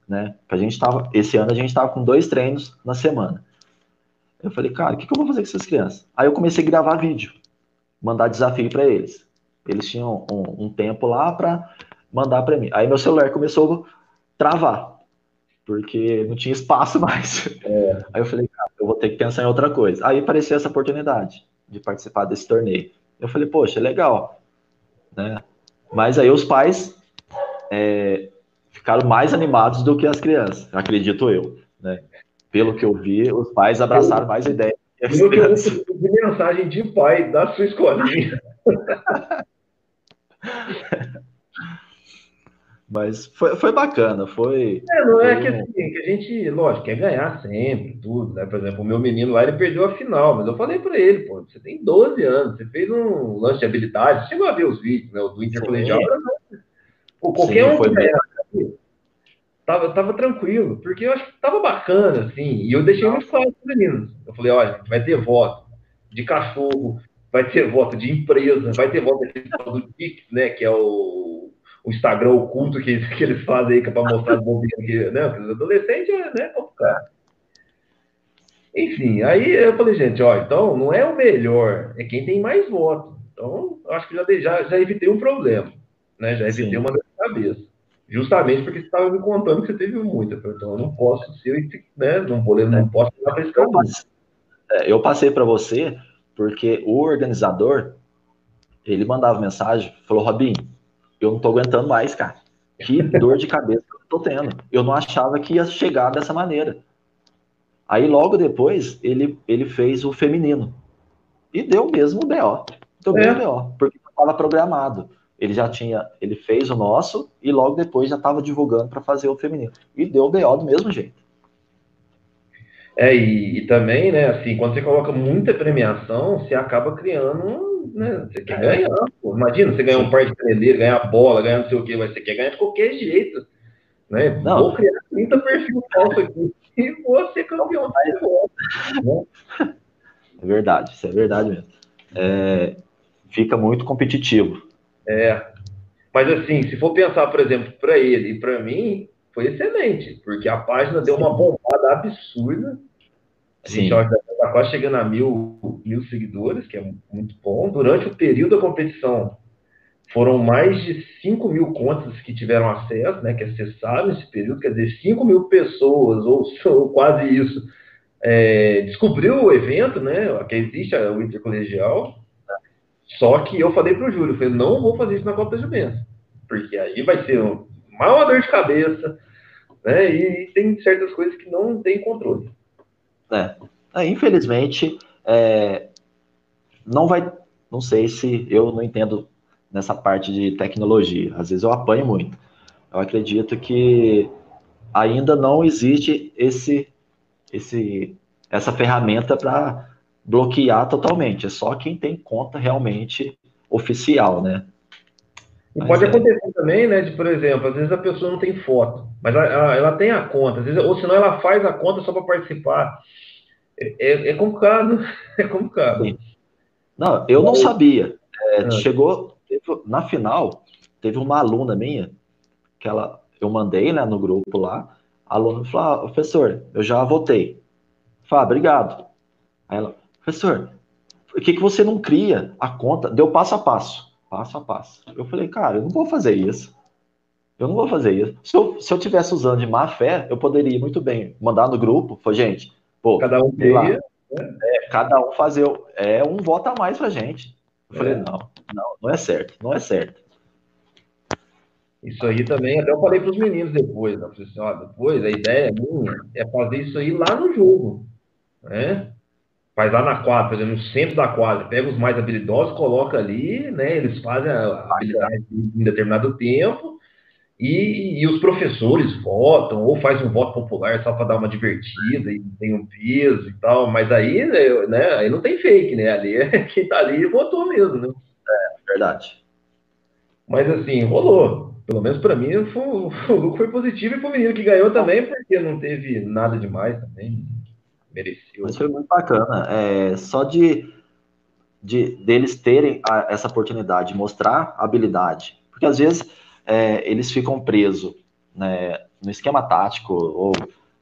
Né? Que a gente tava, esse ano a gente estava com dois treinos na semana. Eu falei, cara, o que, que eu vou fazer com essas crianças? Aí eu comecei a gravar vídeo mandar desafio para eles. Eles tinham um, um tempo lá para mandar para mim. Aí meu celular começou a travar, porque não tinha espaço mais. É. Aí eu falei, cara, eu vou ter que pensar em outra coisa. Aí apareceu essa oportunidade de participar desse torneio. Eu falei, poxa, legal. Né? Mas aí os pais é, ficaram mais animados do que as crianças, acredito eu. Né? Pelo que eu vi, os pais abraçaram mais a ideia eu que eu de mensagem de pai da sua escolinha. Mas foi, foi bacana, foi. É, não é que assim, que a gente, lógico, quer ganhar sempre, tudo, né? Por exemplo, o meu menino lá, ele perdeu a final, mas eu falei para ele, pô, você tem 12 anos, você fez um lance de habilidade, você chegou a ver os vídeos, né? O do Intercolegial, pô, qualquer Sim, um que ganhar, tava, tava tranquilo, porque eu acho que tava bacana, assim, e eu deixei muito claro para os meninos. Eu falei, olha, vai ter voto de cachorro, vai ter voto de empresa, vai ter voto do Pix, né, que é o, o Instagram oculto que, que eles fazem aí, que é para mostrar bobinho que, né, os adolescentes é, né, complicado. Enfim, aí eu falei, gente, ó, então não é o melhor, é quem tem mais votos. Então, eu acho que já, já, já evitei um problema, né, já evitei Sim. uma dor de cabeça. Justamente porque você estava me contando que você teve muita. Então eu não posso ser, né? Não, vou, não posso ir para esse caminho. É, eu passei para você porque o organizador ele mandava mensagem, falou: Robin, eu não estou aguentando mais, cara. Que dor de cabeça que eu estou tendo. Eu não achava que ia chegar dessa maneira. Aí logo depois ele, ele fez o feminino. E deu mesmo o BO. Deu é. mesmo o BO, porque estava programado ele já tinha, ele fez o nosso e logo depois já estava divulgando para fazer o feminino. E deu o BO do mesmo jeito. É, e, e, também, né, assim, quando você coloca muita premiação, você acaba criando, né, você quer ganhar. Pô. Imagina, você ganhar um par de prender, ganhar bola, ganhar não sei o que, mas você quer ganhar de qualquer jeito. Né? Não. Vou criar 30 perfis falsos aqui e vou ser campeão. Né? É verdade, isso é verdade mesmo. É, fica muito competitivo. É. Mas assim, se for pensar, por exemplo, para ele e para mim, foi excelente, porque a página deu uma bombada absurda. A gente está quase chegando a mil, mil seguidores, que é muito bom. Durante o período da competição, foram mais de 5 mil contas que tiveram acesso, né, que acessaram esse período, quer dizer, 5 mil pessoas, ou, ou quase isso, é, descobriu o evento, né, que existe o intercolegial, só que eu falei para o Júlio, eu falei, não vou fazer isso na Copa Juventus, porque aí vai ser uma dor de cabeça, né, e tem certas coisas que não tem controle. É, é infelizmente, é, não vai, não sei se eu não entendo nessa parte de tecnologia. Às vezes eu apanho muito. Eu acredito que ainda não existe esse, esse, essa ferramenta para bloquear totalmente. É só quem tem conta realmente oficial, né? E pode é... acontecer também, né, de, por exemplo, às vezes a pessoa não tem foto, mas ela, ela tem a conta, vezes, ou senão ela faz a conta só para participar. É, é, complicado, é complicado. Sim. Não, eu não sabia. É, ah. Chegou, teve, na final, teve uma aluna minha, que ela, eu mandei né, no grupo lá, a aluna falou, ah, professor, eu já votei. Falei, ah, obrigado. Aí ela, professor, por que, que você não cria a conta? Deu passo a passo, passo a passo. Eu falei, cara, eu não vou fazer isso. Eu não vou fazer isso. Se eu, se eu tivesse usando de má fé, eu poderia muito bem mandar no grupo, foi gente, pô, cada um teria, né? é, cada um fazer, é um voto a mais pra gente. Eu falei, é. não, não, não é certo, não é certo. Isso aí também, até eu falei para os meninos depois, né? Assim, ó, depois a ideia minha é fazer isso aí lá no jogo, né? Faz lá na quadra, por exemplo, no centro da quadra, pega os mais habilidosos, coloca ali, né? Eles fazem a habilidade em determinado tempo e, e os professores votam ou faz um voto popular só para dar uma divertida e tem um peso e tal, mas aí, né? Aí não tem fake, né? Ali quem tá ali votou mesmo, né? Verdade. Mas assim, rolou. Pelo menos para mim, foi, o lucro foi positivo e pro menino que ganhou também, porque não teve nada demais também. Mereceu. Mas foi muito bacana. É, só de, de deles terem a, essa oportunidade de mostrar habilidade. Porque às vezes é, eles ficam presos né, no esquema tático ou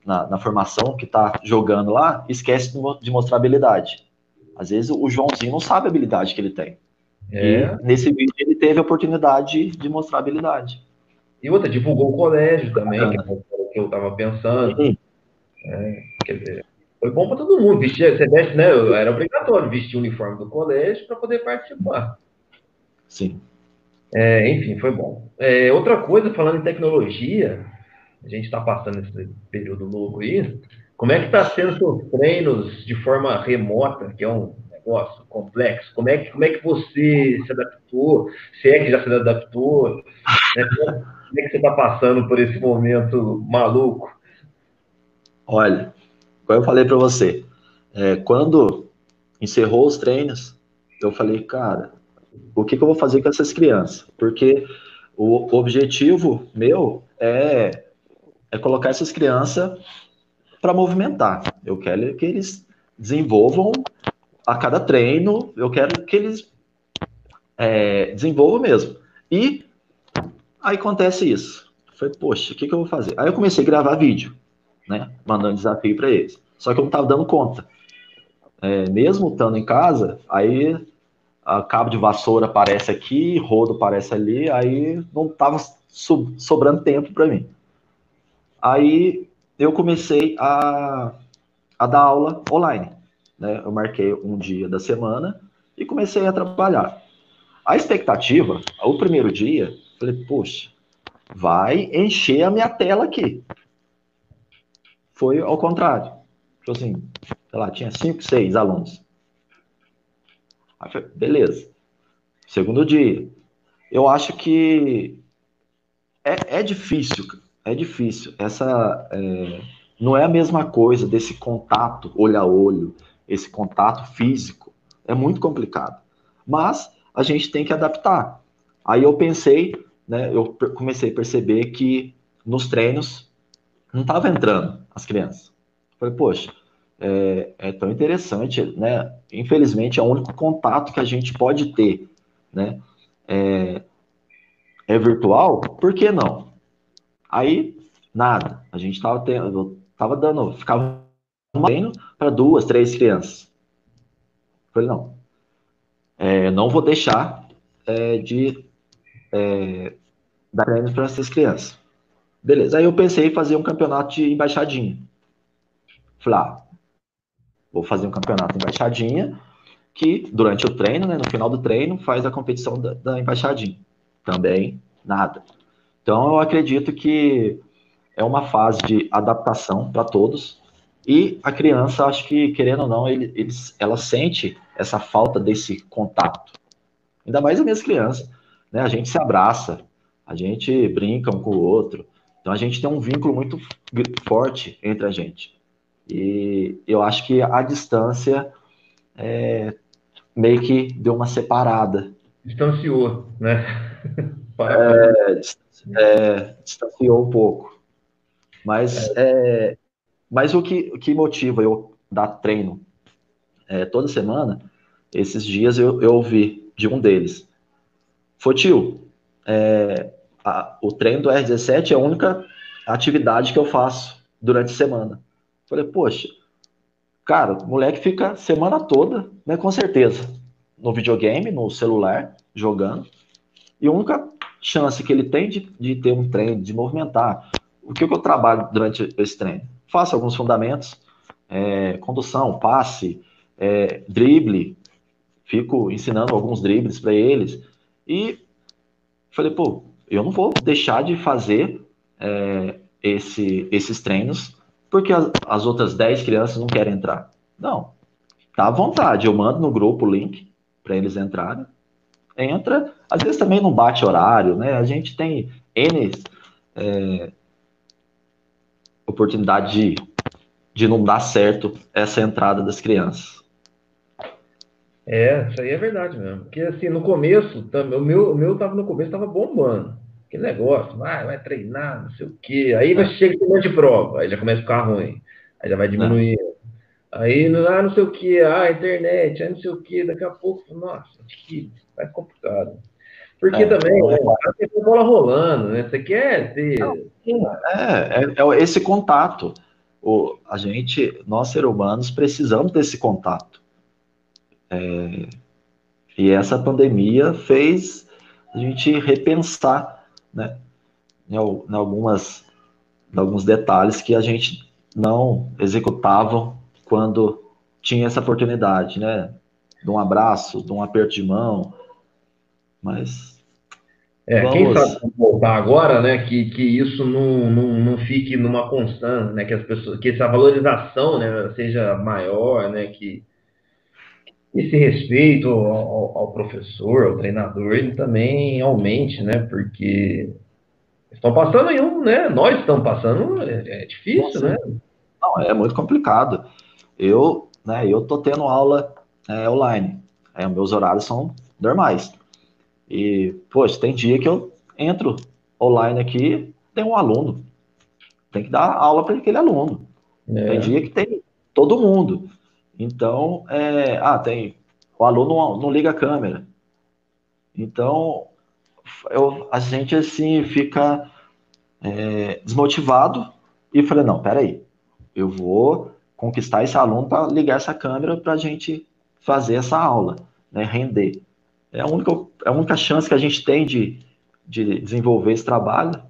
na, na formação que está jogando lá, esquece de mostrar habilidade. Às vezes o Joãozinho não sabe a habilidade que ele tem. É. E nesse vídeo ele teve a oportunidade de mostrar habilidade. E outra, divulgou o colégio também, que, é que eu estava pensando. É, quer dizer, foi bom para todo mundo. Vestir, você veste, né? Era obrigatório vestir o uniforme do colégio para poder participar. Sim. É, enfim, foi bom. É, outra coisa, falando em tecnologia, a gente está passando esse período novo aí. Como é que está sendo seus treinos de forma remota, que é um negócio complexo? Como é que, como é que você se adaptou? Se é que já se adaptou? Né? Como é que você está passando por esse momento maluco? Olha, como eu falei para você, é, quando encerrou os treinos, eu falei, cara, o que, que eu vou fazer com essas crianças? Porque o objetivo meu é, é colocar essas crianças para movimentar. Eu quero que eles desenvolvam a cada treino, eu quero que eles é, desenvolvam mesmo. E aí acontece isso. Falei, poxa, o que, que eu vou fazer? Aí eu comecei a gravar vídeo, né? Mandando desafio para eles. Só que eu não estava dando conta. É, mesmo estando em casa, aí a cabo de vassoura aparece aqui, rodo aparece ali, aí não estava so, sobrando tempo para mim. Aí eu comecei a, a dar aula online né? Eu marquei um dia da semana e comecei a trabalhar. A expectativa, o primeiro dia, falei, poxa, vai encher a minha tela aqui. Foi ao contrário. Tipo assim, sei lá, tinha cinco, seis alunos. Beleza. Segundo dia. Eu acho que é, é difícil, é difícil essa, é, não é a mesma coisa desse contato olho a olho, esse contato físico. É muito complicado. Mas a gente tem que adaptar. Aí eu pensei, né, eu comecei a perceber que nos treinos não estava entrando as crianças. Falei, poxa, é, é, tão interessante, né? Infelizmente é o único contato que a gente pode ter, né? É, é virtual, por que não? Aí, nada. A gente tava tendo, tava dando, ficava um treino para duas, três crianças. Falei, não. É, não vou deixar é, de é, dar treinos para essas crianças. Beleza. Aí eu pensei em fazer um campeonato de embaixadinha. Falei, ah, vou fazer um campeonato embaixadinha, que durante o treino, né, no final do treino, faz a competição da, da embaixadinha. Também nada. Então eu acredito que é uma fase de adaptação para todos. E a criança, acho que, querendo ou não, ele, eles, ela sente essa falta desse contato. Ainda mais as minhas crianças. Né? A gente se abraça, a gente brinca um com o outro. Então a gente tem um vínculo muito forte entre a gente. E eu acho que a distância é, meio que deu uma separada. Distanciou, né? é, é, distanciou um pouco. Mas, é, mas o, que, o que motiva eu dar treino é, toda semana, esses dias eu, eu ouvi de um deles. Foi, tio, é, a, o treino do R17 é a única atividade que eu faço durante a semana. Falei, poxa, cara, o moleque fica semana toda, né, com certeza, no videogame, no celular, jogando. E a única chance que ele tem de, de ter um treino, de movimentar. O que, que eu trabalho durante esse treino? Faço alguns fundamentos, é, condução, passe, é, drible, fico ensinando alguns dribles para eles. E falei, pô, eu não vou deixar de fazer é, esse, esses treinos porque as, as outras 10 crianças não querem entrar. Não, tá à vontade, eu mando no grupo o link para eles entrarem. Entra, às vezes também não bate horário, né? A gente tem N é, oportunidade de, de não dar certo essa entrada das crianças. É, isso aí é verdade mesmo. Porque assim, no começo, o meu, o meu tava no começo, tava bombando. Que negócio, vai, vai treinar, não sei o quê. Aí vai chega um monte de prova, aí já começa a ficar ruim. Aí já vai diminuir. Aí, ah, não sei o que, ah, internet, aí não sei o que, daqui a pouco, nossa, que vai complicado. Porque é, também, é, né, tem a bola rolando, né? Você quer ter. É, é, é, esse contato. O, a gente, nós seres humanos, precisamos desse contato. É, e essa pandemia fez a gente repensar, né? Em, em, algumas, em alguns detalhes que a gente não executava quando tinha essa oportunidade, né? De um abraço, de um aperto de mão. Mas. É, vamos... quem sabe voltar agora, né? Que, que isso não, não, não fique numa constância, né? Que as pessoas, que essa valorização, né, seja maior, né? Que esse respeito ao, ao professor, ao treinador, ele também aumente, né? Porque estão passando em um, né? Nós estamos passando, é, é difícil, Nossa, né? Não, é muito complicado. Eu, né, eu tô tendo aula é, online. É, meus horários são normais. E, poxa, tem dia que eu entro online aqui, tem um aluno. Tem que dar aula para aquele aluno. É. Tem dia que tem todo mundo. Então, é, ah, tem. O aluno não, liga a câmera. Então, eu, a gente assim fica é, desmotivado e falei, não, peraí, eu vou conquistar esse aluno para ligar essa câmera para a gente fazer essa aula, né, render. É a única, é a única chance que a gente tem de, de desenvolver esse trabalho.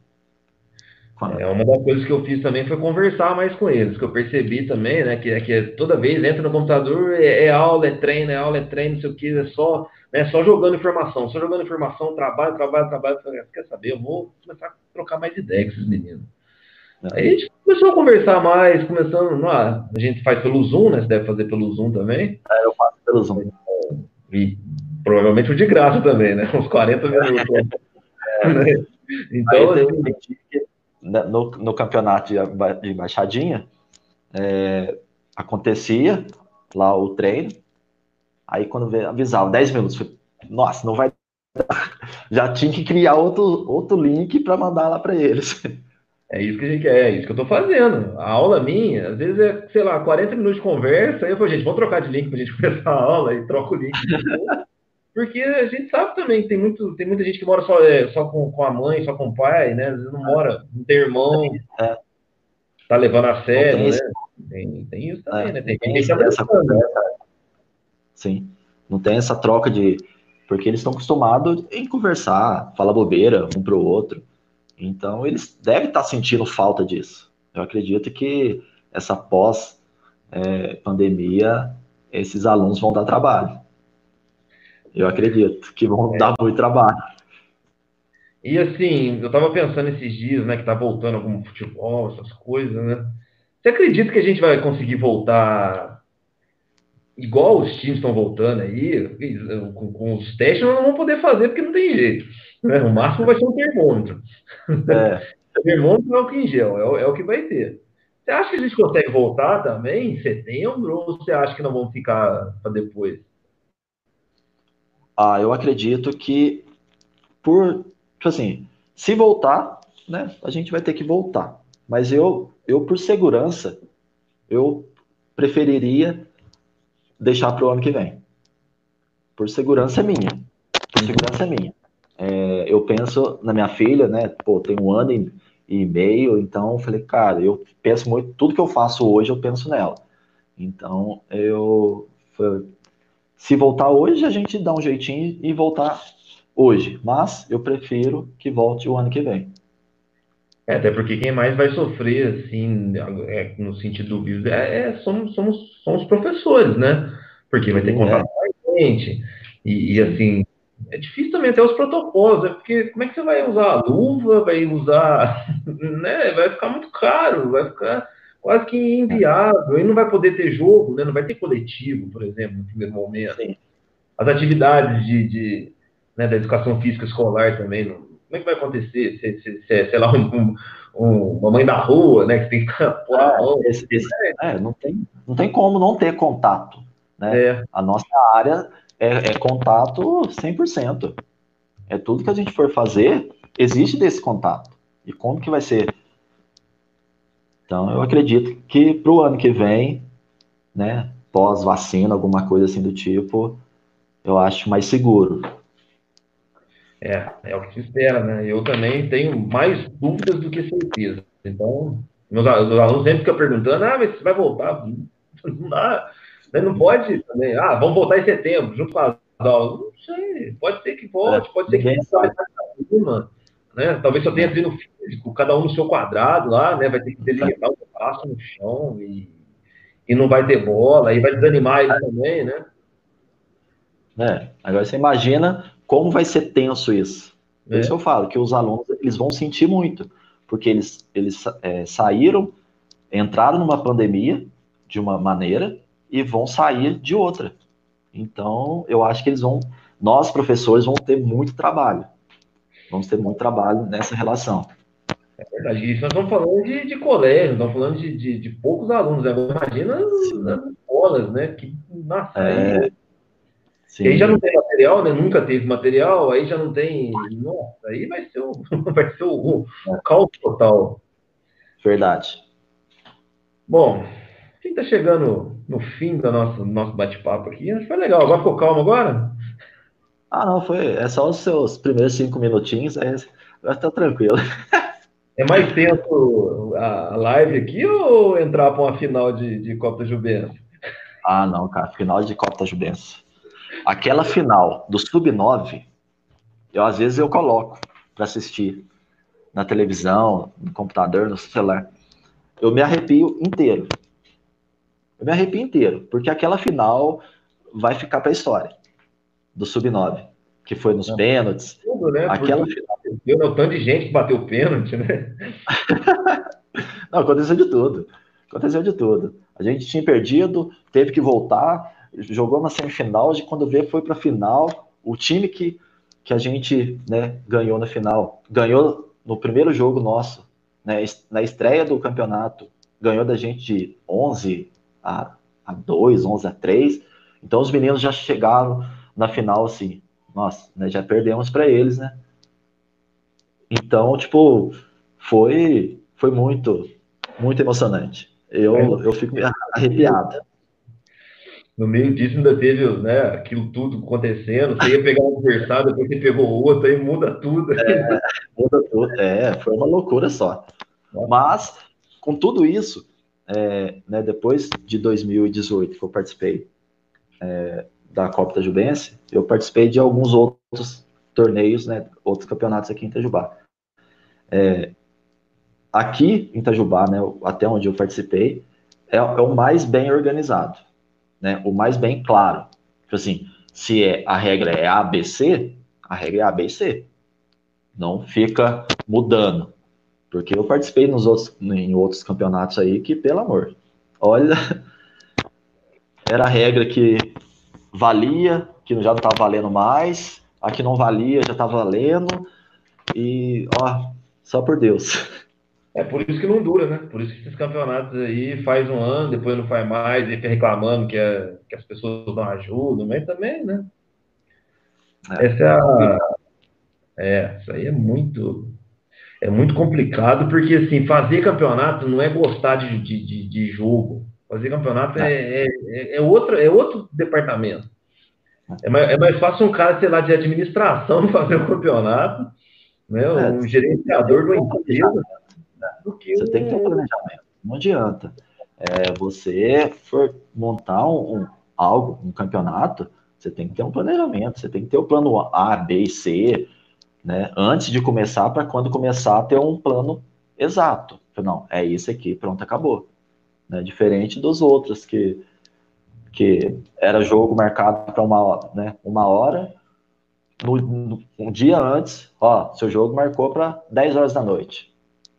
É, uma das coisas que eu fiz também foi conversar mais com eles, que eu percebi também, né, que, é que toda vez entra no computador, é, é, aula, é treino, é aula, é treino, não sei o que, é só, né, só jogando informação, só jogando informação, trabalho, trabalho, trabalho. falei, ah, quer saber, eu vou começar a trocar mais ideias com esses meninos. Aí a gente começou a conversar mais, começando, ah, a gente faz pelo Zoom, né? Você deve fazer pelo Zoom também. É, eu faço pelo Zoom. E provavelmente o de graça também, né? Uns 40 minutos. é. Então, assim, no, no campeonato de, de baixadinha, é, acontecia lá o treino, aí quando avisava 10 minutos, nossa, não vai já tinha que criar outro, outro link para mandar lá para eles. É isso que a gente quer, é isso que eu estou fazendo. A aula minha, às vezes é, sei lá, 40 minutos de conversa, aí eu falo, gente, vamos trocar de link para a gente começar a aula e troca o link. Porque a gente sabe também que tem, muito, tem muita gente que mora só, é, só com, com a mãe, só com o pai, né? Às vezes não mora, não tem irmão, é. tá levando a sério, né? Tem, tem, isso também, é, né? Tem, tem, tem essa conversa. Sim. Não tem essa troca de porque eles estão acostumados em conversar, falar bobeira um para o outro. Então, eles devem estar tá sentindo falta disso. Eu acredito que essa pós-pandemia, é, esses alunos vão dar trabalho. Eu acredito que vão é. dar muito trabalho. E assim, eu estava pensando esses dias, né, que tá voltando algum futebol, essas coisas, né? Você acredita que a gente vai conseguir voltar igual os times estão voltando aí, com, com, os testes não vão poder fazer porque não tem jeito. Né? O máximo vai ser um termômetro. É. termômetro é o que em gel, é o, é o que vai ter. Você acha que a gente consegue voltar também em setembro ou você acha que não vão ficar para depois? Ah, eu acredito que por, tipo assim, se voltar, né, a gente vai ter que voltar. Mas eu, eu por segurança, eu preferiria deixar para o ano que vem. Por segurança minha. Por segurança minha. É, eu penso na minha filha, né? Pô, tem um ano e, e meio, então eu falei, cara, eu penso muito, tudo que eu faço hoje eu penso nela. Então eu. Se voltar hoje, a gente dá um jeitinho e voltar hoje. Mas eu prefiro que volte o ano que vem. É, até porque quem mais vai sofrer, assim, é, no sentido do é, é, somos, somos, somos os professores, né? Porque vai ter contato com a gente. E, e, assim, é difícil também até os protocolos, né? Porque como é que você vai usar a luva, vai usar, né? Vai ficar muito caro, vai ficar quase que inviável, e não vai poder ter jogo, né? Não vai ter coletivo, por exemplo, no primeiro momento. Sim. As atividades de, de né, da educação física escolar também não, como é que vai acontecer? Se, se, se sei lá, um, um, uma mãe da rua, né, que tem que pôr a mão. Esse, esse, é, não, tem, não tem como não ter contato. Né? É. A nossa área é, é contato 100%. É tudo que a gente for fazer, existe desse contato. E como que vai ser? Então, eu acredito que para o ano que vem, né, pós-vacina, alguma coisa assim do tipo, eu acho mais seguro. É, é o que se espera, né? Eu também tenho mais dúvidas do que certeza. Então, meus, alunos sempre ficam perguntando, ah, mas você vai voltar? Não dá, não pode também, ah, vamos voltar em setembro, junto com as aulas. Não sei, pode ser que volte, é, pode ser que não né? Talvez só tenha treino físico, cada um no seu quadrado lá, né? Vai ter que delimitar o espaço no chão e, e não vai ter bola, aí vai desanimar ele também, né? É, agora você imagina como vai ser tenso isso? É. isso eu falo que os alunos eles vão sentir muito, porque eles, eles é, saíram, entraram numa pandemia de uma maneira e vão sair de outra. Então, eu acho que eles vão, nós professores vamos ter muito trabalho. Vamos ter muito trabalho nessa relação. É verdade. Isso nós estamos falando de, de colégio, estamos falando de, de, de poucos alunos. Né? Imagina as escolas, né? Que, nossa, é, Sim. aí já não tem material, né? Nunca teve material, aí já não tem. Nossa, aí vai ser o, vai ser o, o caos total. Verdade. Bom, a gente está chegando no fim do nosso, nosso bate-papo aqui. Foi legal. Agora ficou calmo agora? Ah, não, foi. É só os seus primeiros cinco minutinhos, aí vai estar tranquilo. É mais tempo a live aqui ou entrar para uma final de, de Copa Jubense? Ah, não, cara. Final de Copa Jubense. Aquela final do Sub-9, eu às vezes eu coloco para assistir na televisão, no computador, no celular. Eu me arrepio inteiro. Eu me arrepio inteiro, porque aquela final vai ficar para a história do Sub-9, que foi nos pênaltis. Tudo, né? Aquela final. Deu um tanto de gente que bateu pênalti, né? Não, aconteceu de tudo. Aconteceu de tudo. A gente tinha perdido, teve que voltar, jogou na semifinal, de quando veio foi para a final. O time que, que a gente né, ganhou na final, ganhou no primeiro jogo nosso, né, na estreia do campeonato, ganhou da gente de 11 a, a 2, 11 a 3. Então os meninos já chegaram na final assim, nossa, né, já perdemos para eles, né? Então, tipo, foi foi muito muito emocionante. Eu, eu fico arrepiado. No meio disso ainda teve né, aquilo tudo acontecendo. Você ia pegar um adversário, depois você pegou outro, aí muda tudo. É, muda tudo. É, foi uma loucura só. Mas, com tudo isso, é, né, depois de 2018 que eu participei é, da Copa Jubense, eu participei de alguns outros torneios, né, outros campeonatos aqui em Itajubá. É, aqui em Itajubá, né, até onde eu participei, é, é o mais bem organizado né, o mais bem claro. Tipo assim, se é, a regra é ABC, a regra é ABC. Não fica mudando. Porque eu participei nos outros, em outros campeonatos aí que, pelo amor, olha, era a regra que valia, que já não estava valendo mais, a que não valia já estava valendo, e, ó, só por Deus. É por isso que não dura, né? Por isso que esses campeonatos aí faz um ano, depois não faz mais, e fica reclamando que, é, que as pessoas não ajudam, mas também, né? É. Essa é a. É, isso aí é muito. É muito complicado, porque assim, fazer campeonato não é gostar de, de, de jogo. Fazer campeonato é, é, é, é, outro, é outro departamento. É mais, é mais fácil um cara, sei lá, de administração fazer um campeonato, né? É. Um gerenciador uma empresa você tem que ter um planejamento. Não adianta. É, você for montar um, um, algo, um campeonato, você tem que ter um planejamento. Você tem que ter o plano A, B e C, né? Antes de começar, para quando começar, ter um plano exato. Não, é isso aqui, pronto, acabou. Né? Diferente dos outros que que era jogo marcado para uma, né, uma hora, no, no, um dia antes, ó, seu jogo marcou para 10 horas da noite.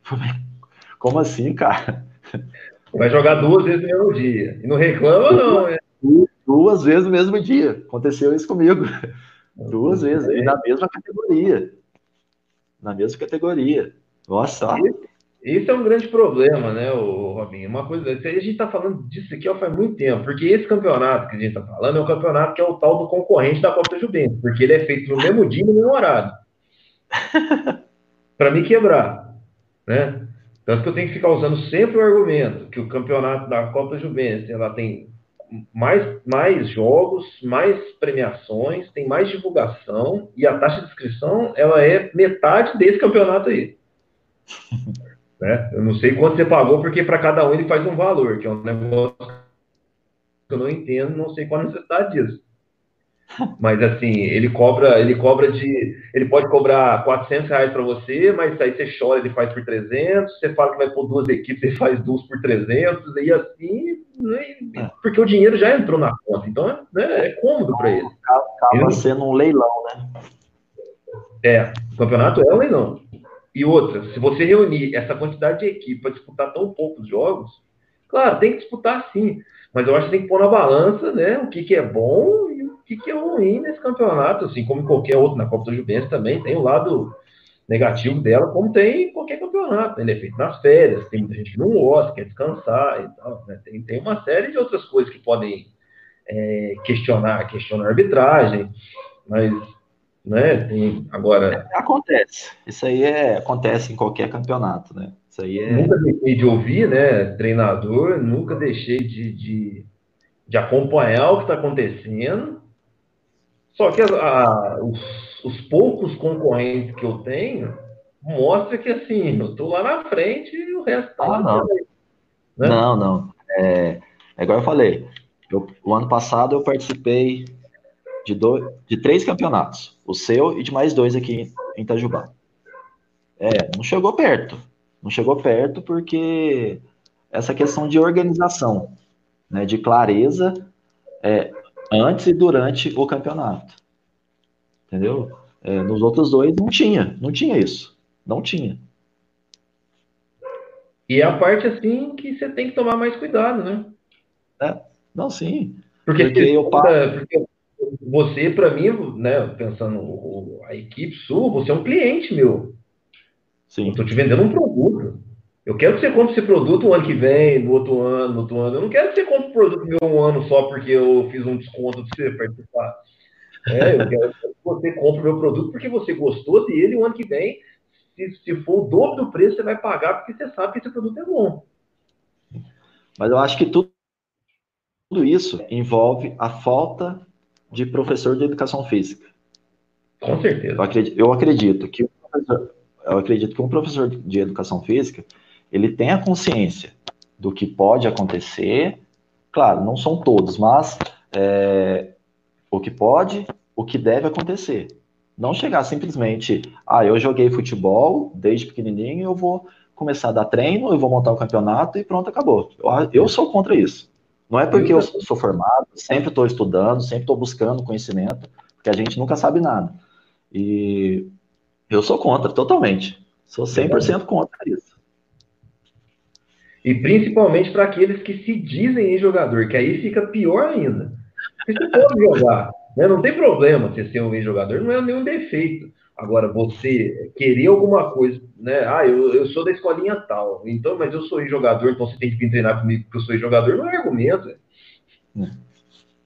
Como assim, cara? Vai jogar duas vezes no mesmo dia. E não reclama, não, né? Duas vezes no mesmo dia. Aconteceu isso comigo. Duas vezes. E na mesma categoria. Na mesma categoria. Nossa. Esse, é um grande problema, né, o Robinho? Uma coisa, a gente está falando disso aqui ó, faz muito tempo, porque esse campeonato que a gente está falando é um campeonato que é o tal do concorrente da Copa Juventus, porque ele é feito no mesmo dia e no mesmo horário. Para me quebrar. Né? Tanto que eu tenho que ficar usando sempre o argumento que o campeonato da Copa Juventus ela tem mais, mais jogos, mais premiações, tem mais divulgação e a taxa de inscrição ela é metade desse campeonato aí. né? Eu não sei quanto você pagou, porque para cada um ele faz um valor, que é um negócio que eu não entendo, não sei qual a necessidade disso. Mas assim, ele cobra, ele cobra de, ele pode cobrar 400 reais para você, mas aí você chora, ele faz por 300, você fala que vai pôr duas equipes, ele faz duas por 300, e assim, né, é. porque o dinheiro já entrou na conta, então né, é cômodo para ele. Acaba sendo um leilão, né? É, o campeonato é um leilão. E outra, se você reunir essa quantidade de equipe para disputar tão poucos jogos, claro, tem que disputar sim, mas eu acho que tem que pôr na balança, né, o que, que é bom que, que é ruim nesse campeonato, assim como qualquer outro, na Copa do Juventus também tem o lado negativo dela, como tem em qualquer campeonato. Ele é feito nas férias, tem muita gente que não gosta, quer descansar e tal. Né? Tem, tem uma série de outras coisas que podem é, questionar, questionar a arbitragem, mas né, tem agora. Acontece. Isso aí é, acontece em qualquer campeonato, né? Isso aí é... Nunca deixei de ouvir, né? Treinador, nunca deixei de, de, de acompanhar o que está acontecendo só que a, a, os, os, poucos concorrentes que eu tenho mostra que assim, eu estou lá na frente e o resto está ah, não. né? não, não. É, é igual eu falei. Eu, o ano passado eu participei de, dois, de três campeonatos. O seu e de mais dois aqui em Itajubá. É, não chegou perto. Não chegou perto porque essa questão de organização, né, de clareza, é, antes e durante o campeonato. Entendeu? É, nos outros dois não tinha, não tinha isso. Não tinha. E é a parte assim que você tem que tomar mais cuidado, né? É, não, sim. Porque, porque eu porque você, para mim, né, pensando a equipe sua, você é um cliente meu. Sim. Eu tô te vendendo um produto. Eu quero que você compre esse produto o ano que vem, no outro ano, no outro ano. Eu não quero que você compre o produto meu um ano só porque eu fiz um desconto de você participar. É, eu quero que você compre o meu produto porque você gostou dele e o ano que vem, se, se for o dobro do preço, você vai pagar porque você sabe que esse produto é bom. Mas eu acho que tudo, tudo isso envolve a falta de professor de educação física. Com certeza. Eu acredito, eu acredito que eu acredito que um professor de educação física ele tem a consciência do que pode acontecer. Claro, não são todos, mas é, o que pode, o que deve acontecer. Não chegar simplesmente, ah, eu joguei futebol desde pequenininho, eu vou começar a dar treino, eu vou montar o campeonato e pronto, acabou. Eu, eu sou contra isso. Não é porque eu sou formado, sempre estou estudando, sempre estou buscando conhecimento, porque a gente nunca sabe nada. E eu sou contra, totalmente. Sou 100% contra isso. E principalmente para aqueles que se dizem ex-jogador, que aí fica pior ainda. Porque você pode jogar, né? não tem problema você ser um ex-jogador, não é nenhum defeito. Agora, você querer alguma coisa, né? Ah, eu, eu sou da escolinha tal, então, mas eu sou ex-jogador, então você tem que vir treinar comigo porque eu sou ex-jogador, não é argumento.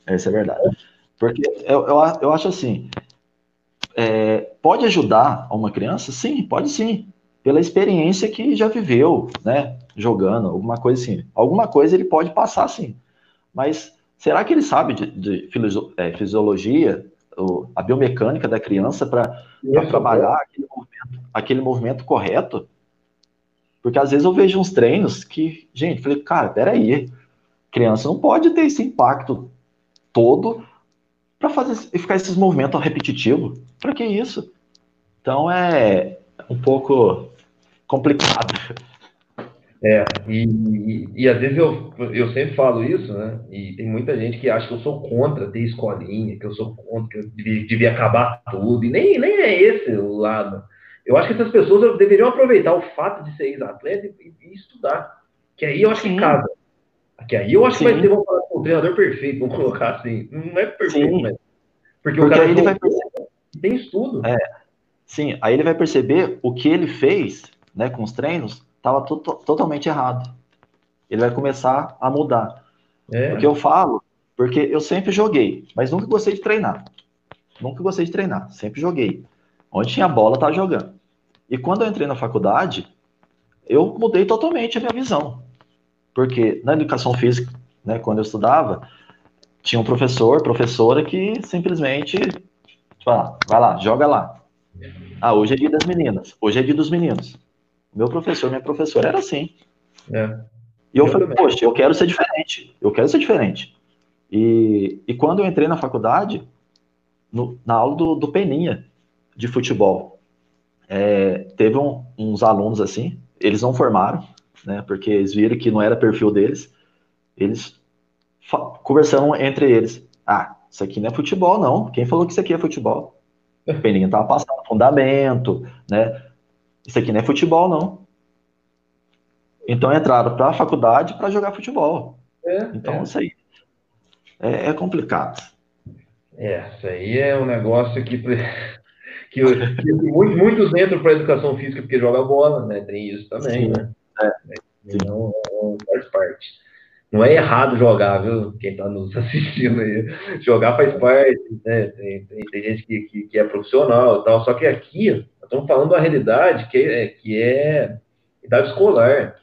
É, é verdade. Porque eu, eu, eu acho assim, é, pode ajudar uma criança? Sim, pode sim. Pela experiência que já viveu, né? Jogando, alguma coisa assim. Alguma coisa ele pode passar sim. Mas será que ele sabe de, de é, a biomecânica da criança para trabalhar aquele movimento, aquele movimento correto? Porque às vezes eu vejo uns treinos que, gente, falei, cara, peraí, criança não pode ter esse impacto todo para fazer ficar esses movimentos repetitivos. Para que isso? Então é um pouco complicado. É, e, e, e, às vezes eu, eu sempre falo isso, né? E tem muita gente que acha que eu sou contra ter escolinha, que eu sou contra, que eu devia, devia acabar tudo, e nem, nem é esse o lado. Eu acho que essas pessoas deveriam aproveitar o fato de ser ex-atleta e, e, estudar. Que aí eu acho Sim. que casa. Que aí eu acho Sim. que vai ter um, um treinador perfeito, vamos colocar assim. Não é perfeito, Sim. mas. Porque, Porque o cara aí ele vai perceber. tem estudo. É. Sim, aí ele vai perceber o que ele fez né, com os treinos estava to totalmente errado. Ele vai começar a mudar. É. O que eu falo, porque eu sempre joguei, mas nunca gostei de treinar. Nunca gostei de treinar, sempre joguei. Onde tinha bola, estava jogando. E quando eu entrei na faculdade, eu mudei totalmente a minha visão. Porque na educação física, né, quando eu estudava, tinha um professor, professora que simplesmente fala, vai lá, joga lá. Ah, hoje é dia das meninas, hoje é dia dos meninos. Meu professor, minha professora era assim. É. E eu, eu falei, também. poxa, eu quero ser diferente. Eu quero ser diferente. E, e quando eu entrei na faculdade, no, na aula do, do Peninha, de futebol, é, teve um, uns alunos assim, eles não formaram, né, porque eles viram que não era perfil deles, eles conversando entre eles. Ah, isso aqui não é futebol, não. Quem falou que isso aqui é futebol? O Peninha tava passando fundamento, né? Isso aqui não é futebol, não. Então entraram para a faculdade para jogar futebol. É, então é. isso aí é, é, complicado. É, isso aí é um negócio que, que, que muitos, muitos entram para a educação física porque joga bola, né? Tem isso também, Sim. né? É. Então, faz parte. Não é errado jogar, viu? Quem está nos assistindo aí. Jogar faz parte, né? Tem, tem, tem gente que, que, que, é profissional e tal. Só que aqui, estamos falando da realidade que é, que é idade escolar.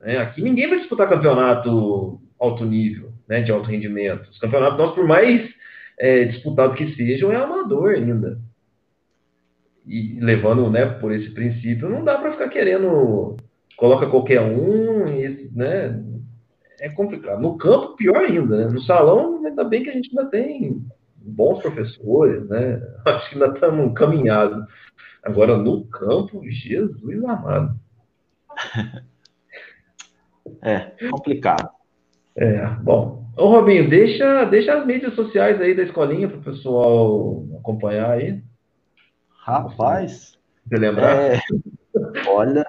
Né? Aqui ninguém vai disputar campeonato alto nível, né, de alto rendimento. Os campeonatos nossos, por mais é, disputados que sejam, é amador ainda. E levando né, por esse princípio, não dá para ficar querendo coloca qualquer um, e, né? É complicado. No campo, pior ainda, né? No salão, ainda bem que a gente ainda tem bons professores, né? Acho que ainda estamos caminhados. Agora, no campo, Jesus amado. É, complicado. É, bom. Ô, Robinho, deixa, deixa as mídias sociais aí da escolinha para o pessoal acompanhar aí. Rapaz. Você lembrar? É, olha,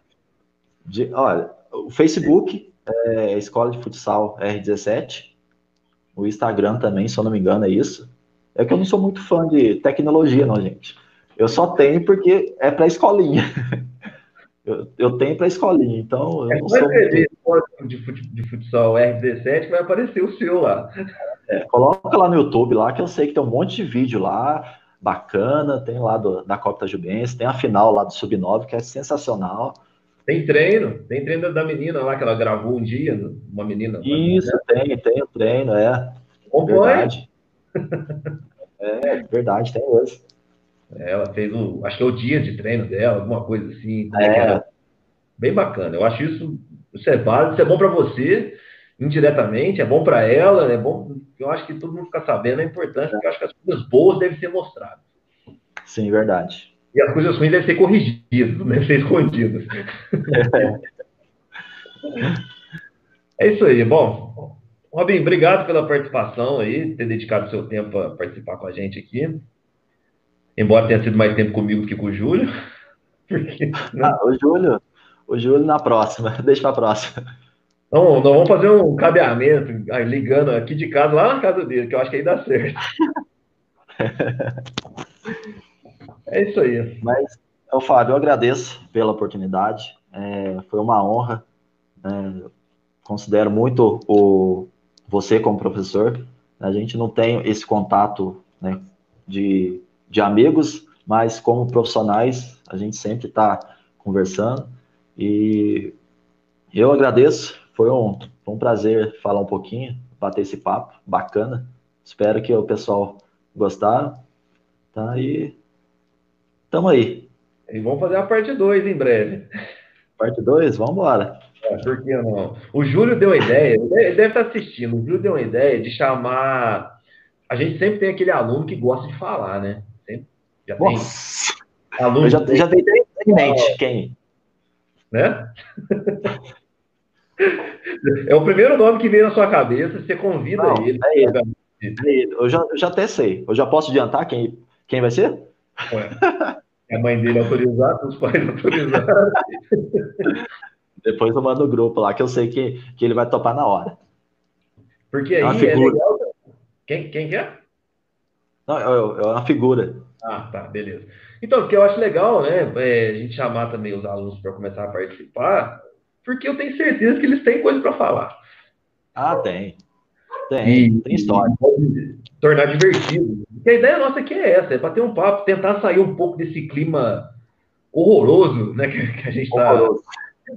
de, olha, o Facebook é Escola de Futsal R17. O Instagram também, se eu não me engano, é isso. É que eu não sou muito fã de tecnologia, não, gente. Eu só tenho porque é para escolinha. Eu, eu tenho para escolinha, então eu é, não sou muito... de, fut, de futsal R17 que vai aparecer o seu lá. É, coloca lá no YouTube lá, que eu sei que tem um monte de vídeo lá, bacana, tem lá do, da Copa Jubense, tem a final lá do Sub-9, que é sensacional. Tem treino, tem treino da menina lá que ela gravou um dia, uma menina. Isso, tem, tem o treino, é. Verdade. é, verdade, tem hoje. É, ela fez o, acho que é o dia de treino dela, alguma coisa assim. É. Era bem bacana. Eu acho isso, isso é válido, isso é bom para você, indiretamente, é bom para ela, é bom. Eu acho que todo mundo fica sabendo a importância, porque eu acho que as coisas boas devem ser mostradas. Sim, verdade. E as coisas ruins devem ser corrigidas, não devem ser escondidas. É. é isso aí. Bom, Robin, obrigado pela participação aí, ter dedicado seu tempo a participar com a gente aqui. Embora tenha sido mais tempo comigo que com o Júlio. Porque, né? ah, o Júlio, o Júlio na próxima, deixa para a próxima. Então, nós vamos fazer um cabeamento, ligando aqui de casa, lá na casa dele, que eu acho que aí dá certo. É isso aí. Mas, eu, Fábio, eu agradeço pela oportunidade. É, foi uma honra. É, considero muito o, você como professor. A gente não tem esse contato né, de, de amigos, mas como profissionais, a gente sempre está conversando. E eu agradeço. Foi um, um prazer falar um pouquinho, bater esse papo bacana. Espero que o pessoal gostaram. Tá? E Tamo aí. E vamos fazer a parte 2 em breve. Parte 2? Vamos embora. É, por que não? O Júlio deu uma ideia, ele deve estar assistindo. O Júlio deu uma ideia de chamar. A gente sempre tem aquele aluno que gosta de falar, né? Já tem. Nossa. Aluno Eu já, tem... já tem em mente quem? Né? é o primeiro nome que veio na sua cabeça, você convida não, ele. É ele. É ele. Eu, já, eu já até sei. Eu já posso adiantar quem, quem vai ser? Ué a mãe dele autorizar, os pais autorizaram. Depois eu mando o grupo lá, que eu sei que, que ele vai topar na hora. Porque é aí é, é legal. Quem, quem que é? Não, é, uma figura. Ah, tá, beleza. Então, o que eu acho legal, né, é a gente chamar também os alunos para começar a participar, porque eu tenho certeza que eles têm coisa para falar. Ah, tem. Tem, e, tem história. Tornar divertido. E a ideia nossa aqui é essa, é bater um papo, tentar sair um pouco desse clima horroroso, né, que, que a gente está... Horroroso.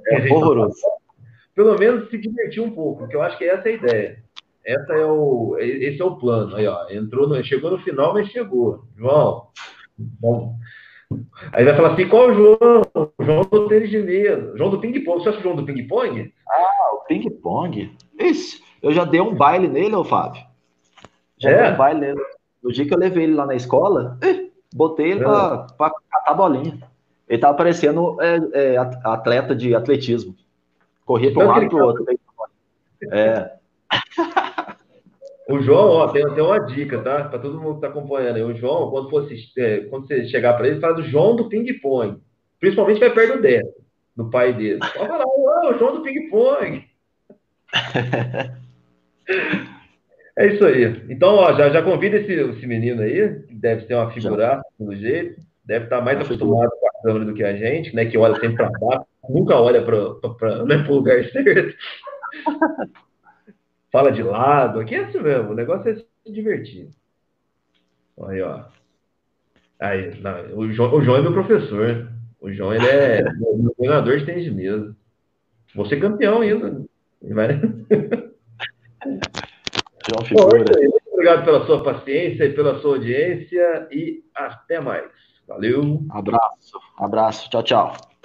É, horroroso. Tá, pelo menos se divertir um pouco, porque eu acho que essa é a ideia. Essa é o, esse é o plano. Aí, ó, entrou no, chegou no final, mas chegou. João, bom. Aí vai falar assim, qual o João? João do tênis de. João do ping-pong. Você acha o João do ping-pong? Ah, o ping-pong. Isso. Eu já dei um baile nele, ô Fábio. Já é? dei um baile nele. No dia que eu levei ele lá na escola, botei ele é. pra, pra catar bolinha. Ele tava parecendo é, é, atleta de atletismo. Corria para um lado e pro outro. É. O João, ó, tem, tem uma dica, tá? Para todo mundo que tá acompanhando aí. O João, quando, for é, quando você chegar para ele, fala do João do ping-pong. Principalmente vai perto dele, do pai dele. Fala lá, o João do ping-pong. É isso aí. Então, ó, já, já convida esse, esse menino aí, que deve ser uma figuraça do jeito, deve estar mais acostumado com a câmera do que a gente, né? Que olha sempre para baixo, nunca olha para o né, lugar certo. Fala de lado, aqui é assim mesmo, o negócio é se divertir. Aí, ó. Aí, não, o, João, o João é meu professor. O João ele é meu treinador de tênis de mesa. Vou ser campeão ainda. Vai... João Figura. Muito obrigado pela sua paciência e pela sua audiência e até mais. Valeu. Abraço. Abraço. Tchau, tchau.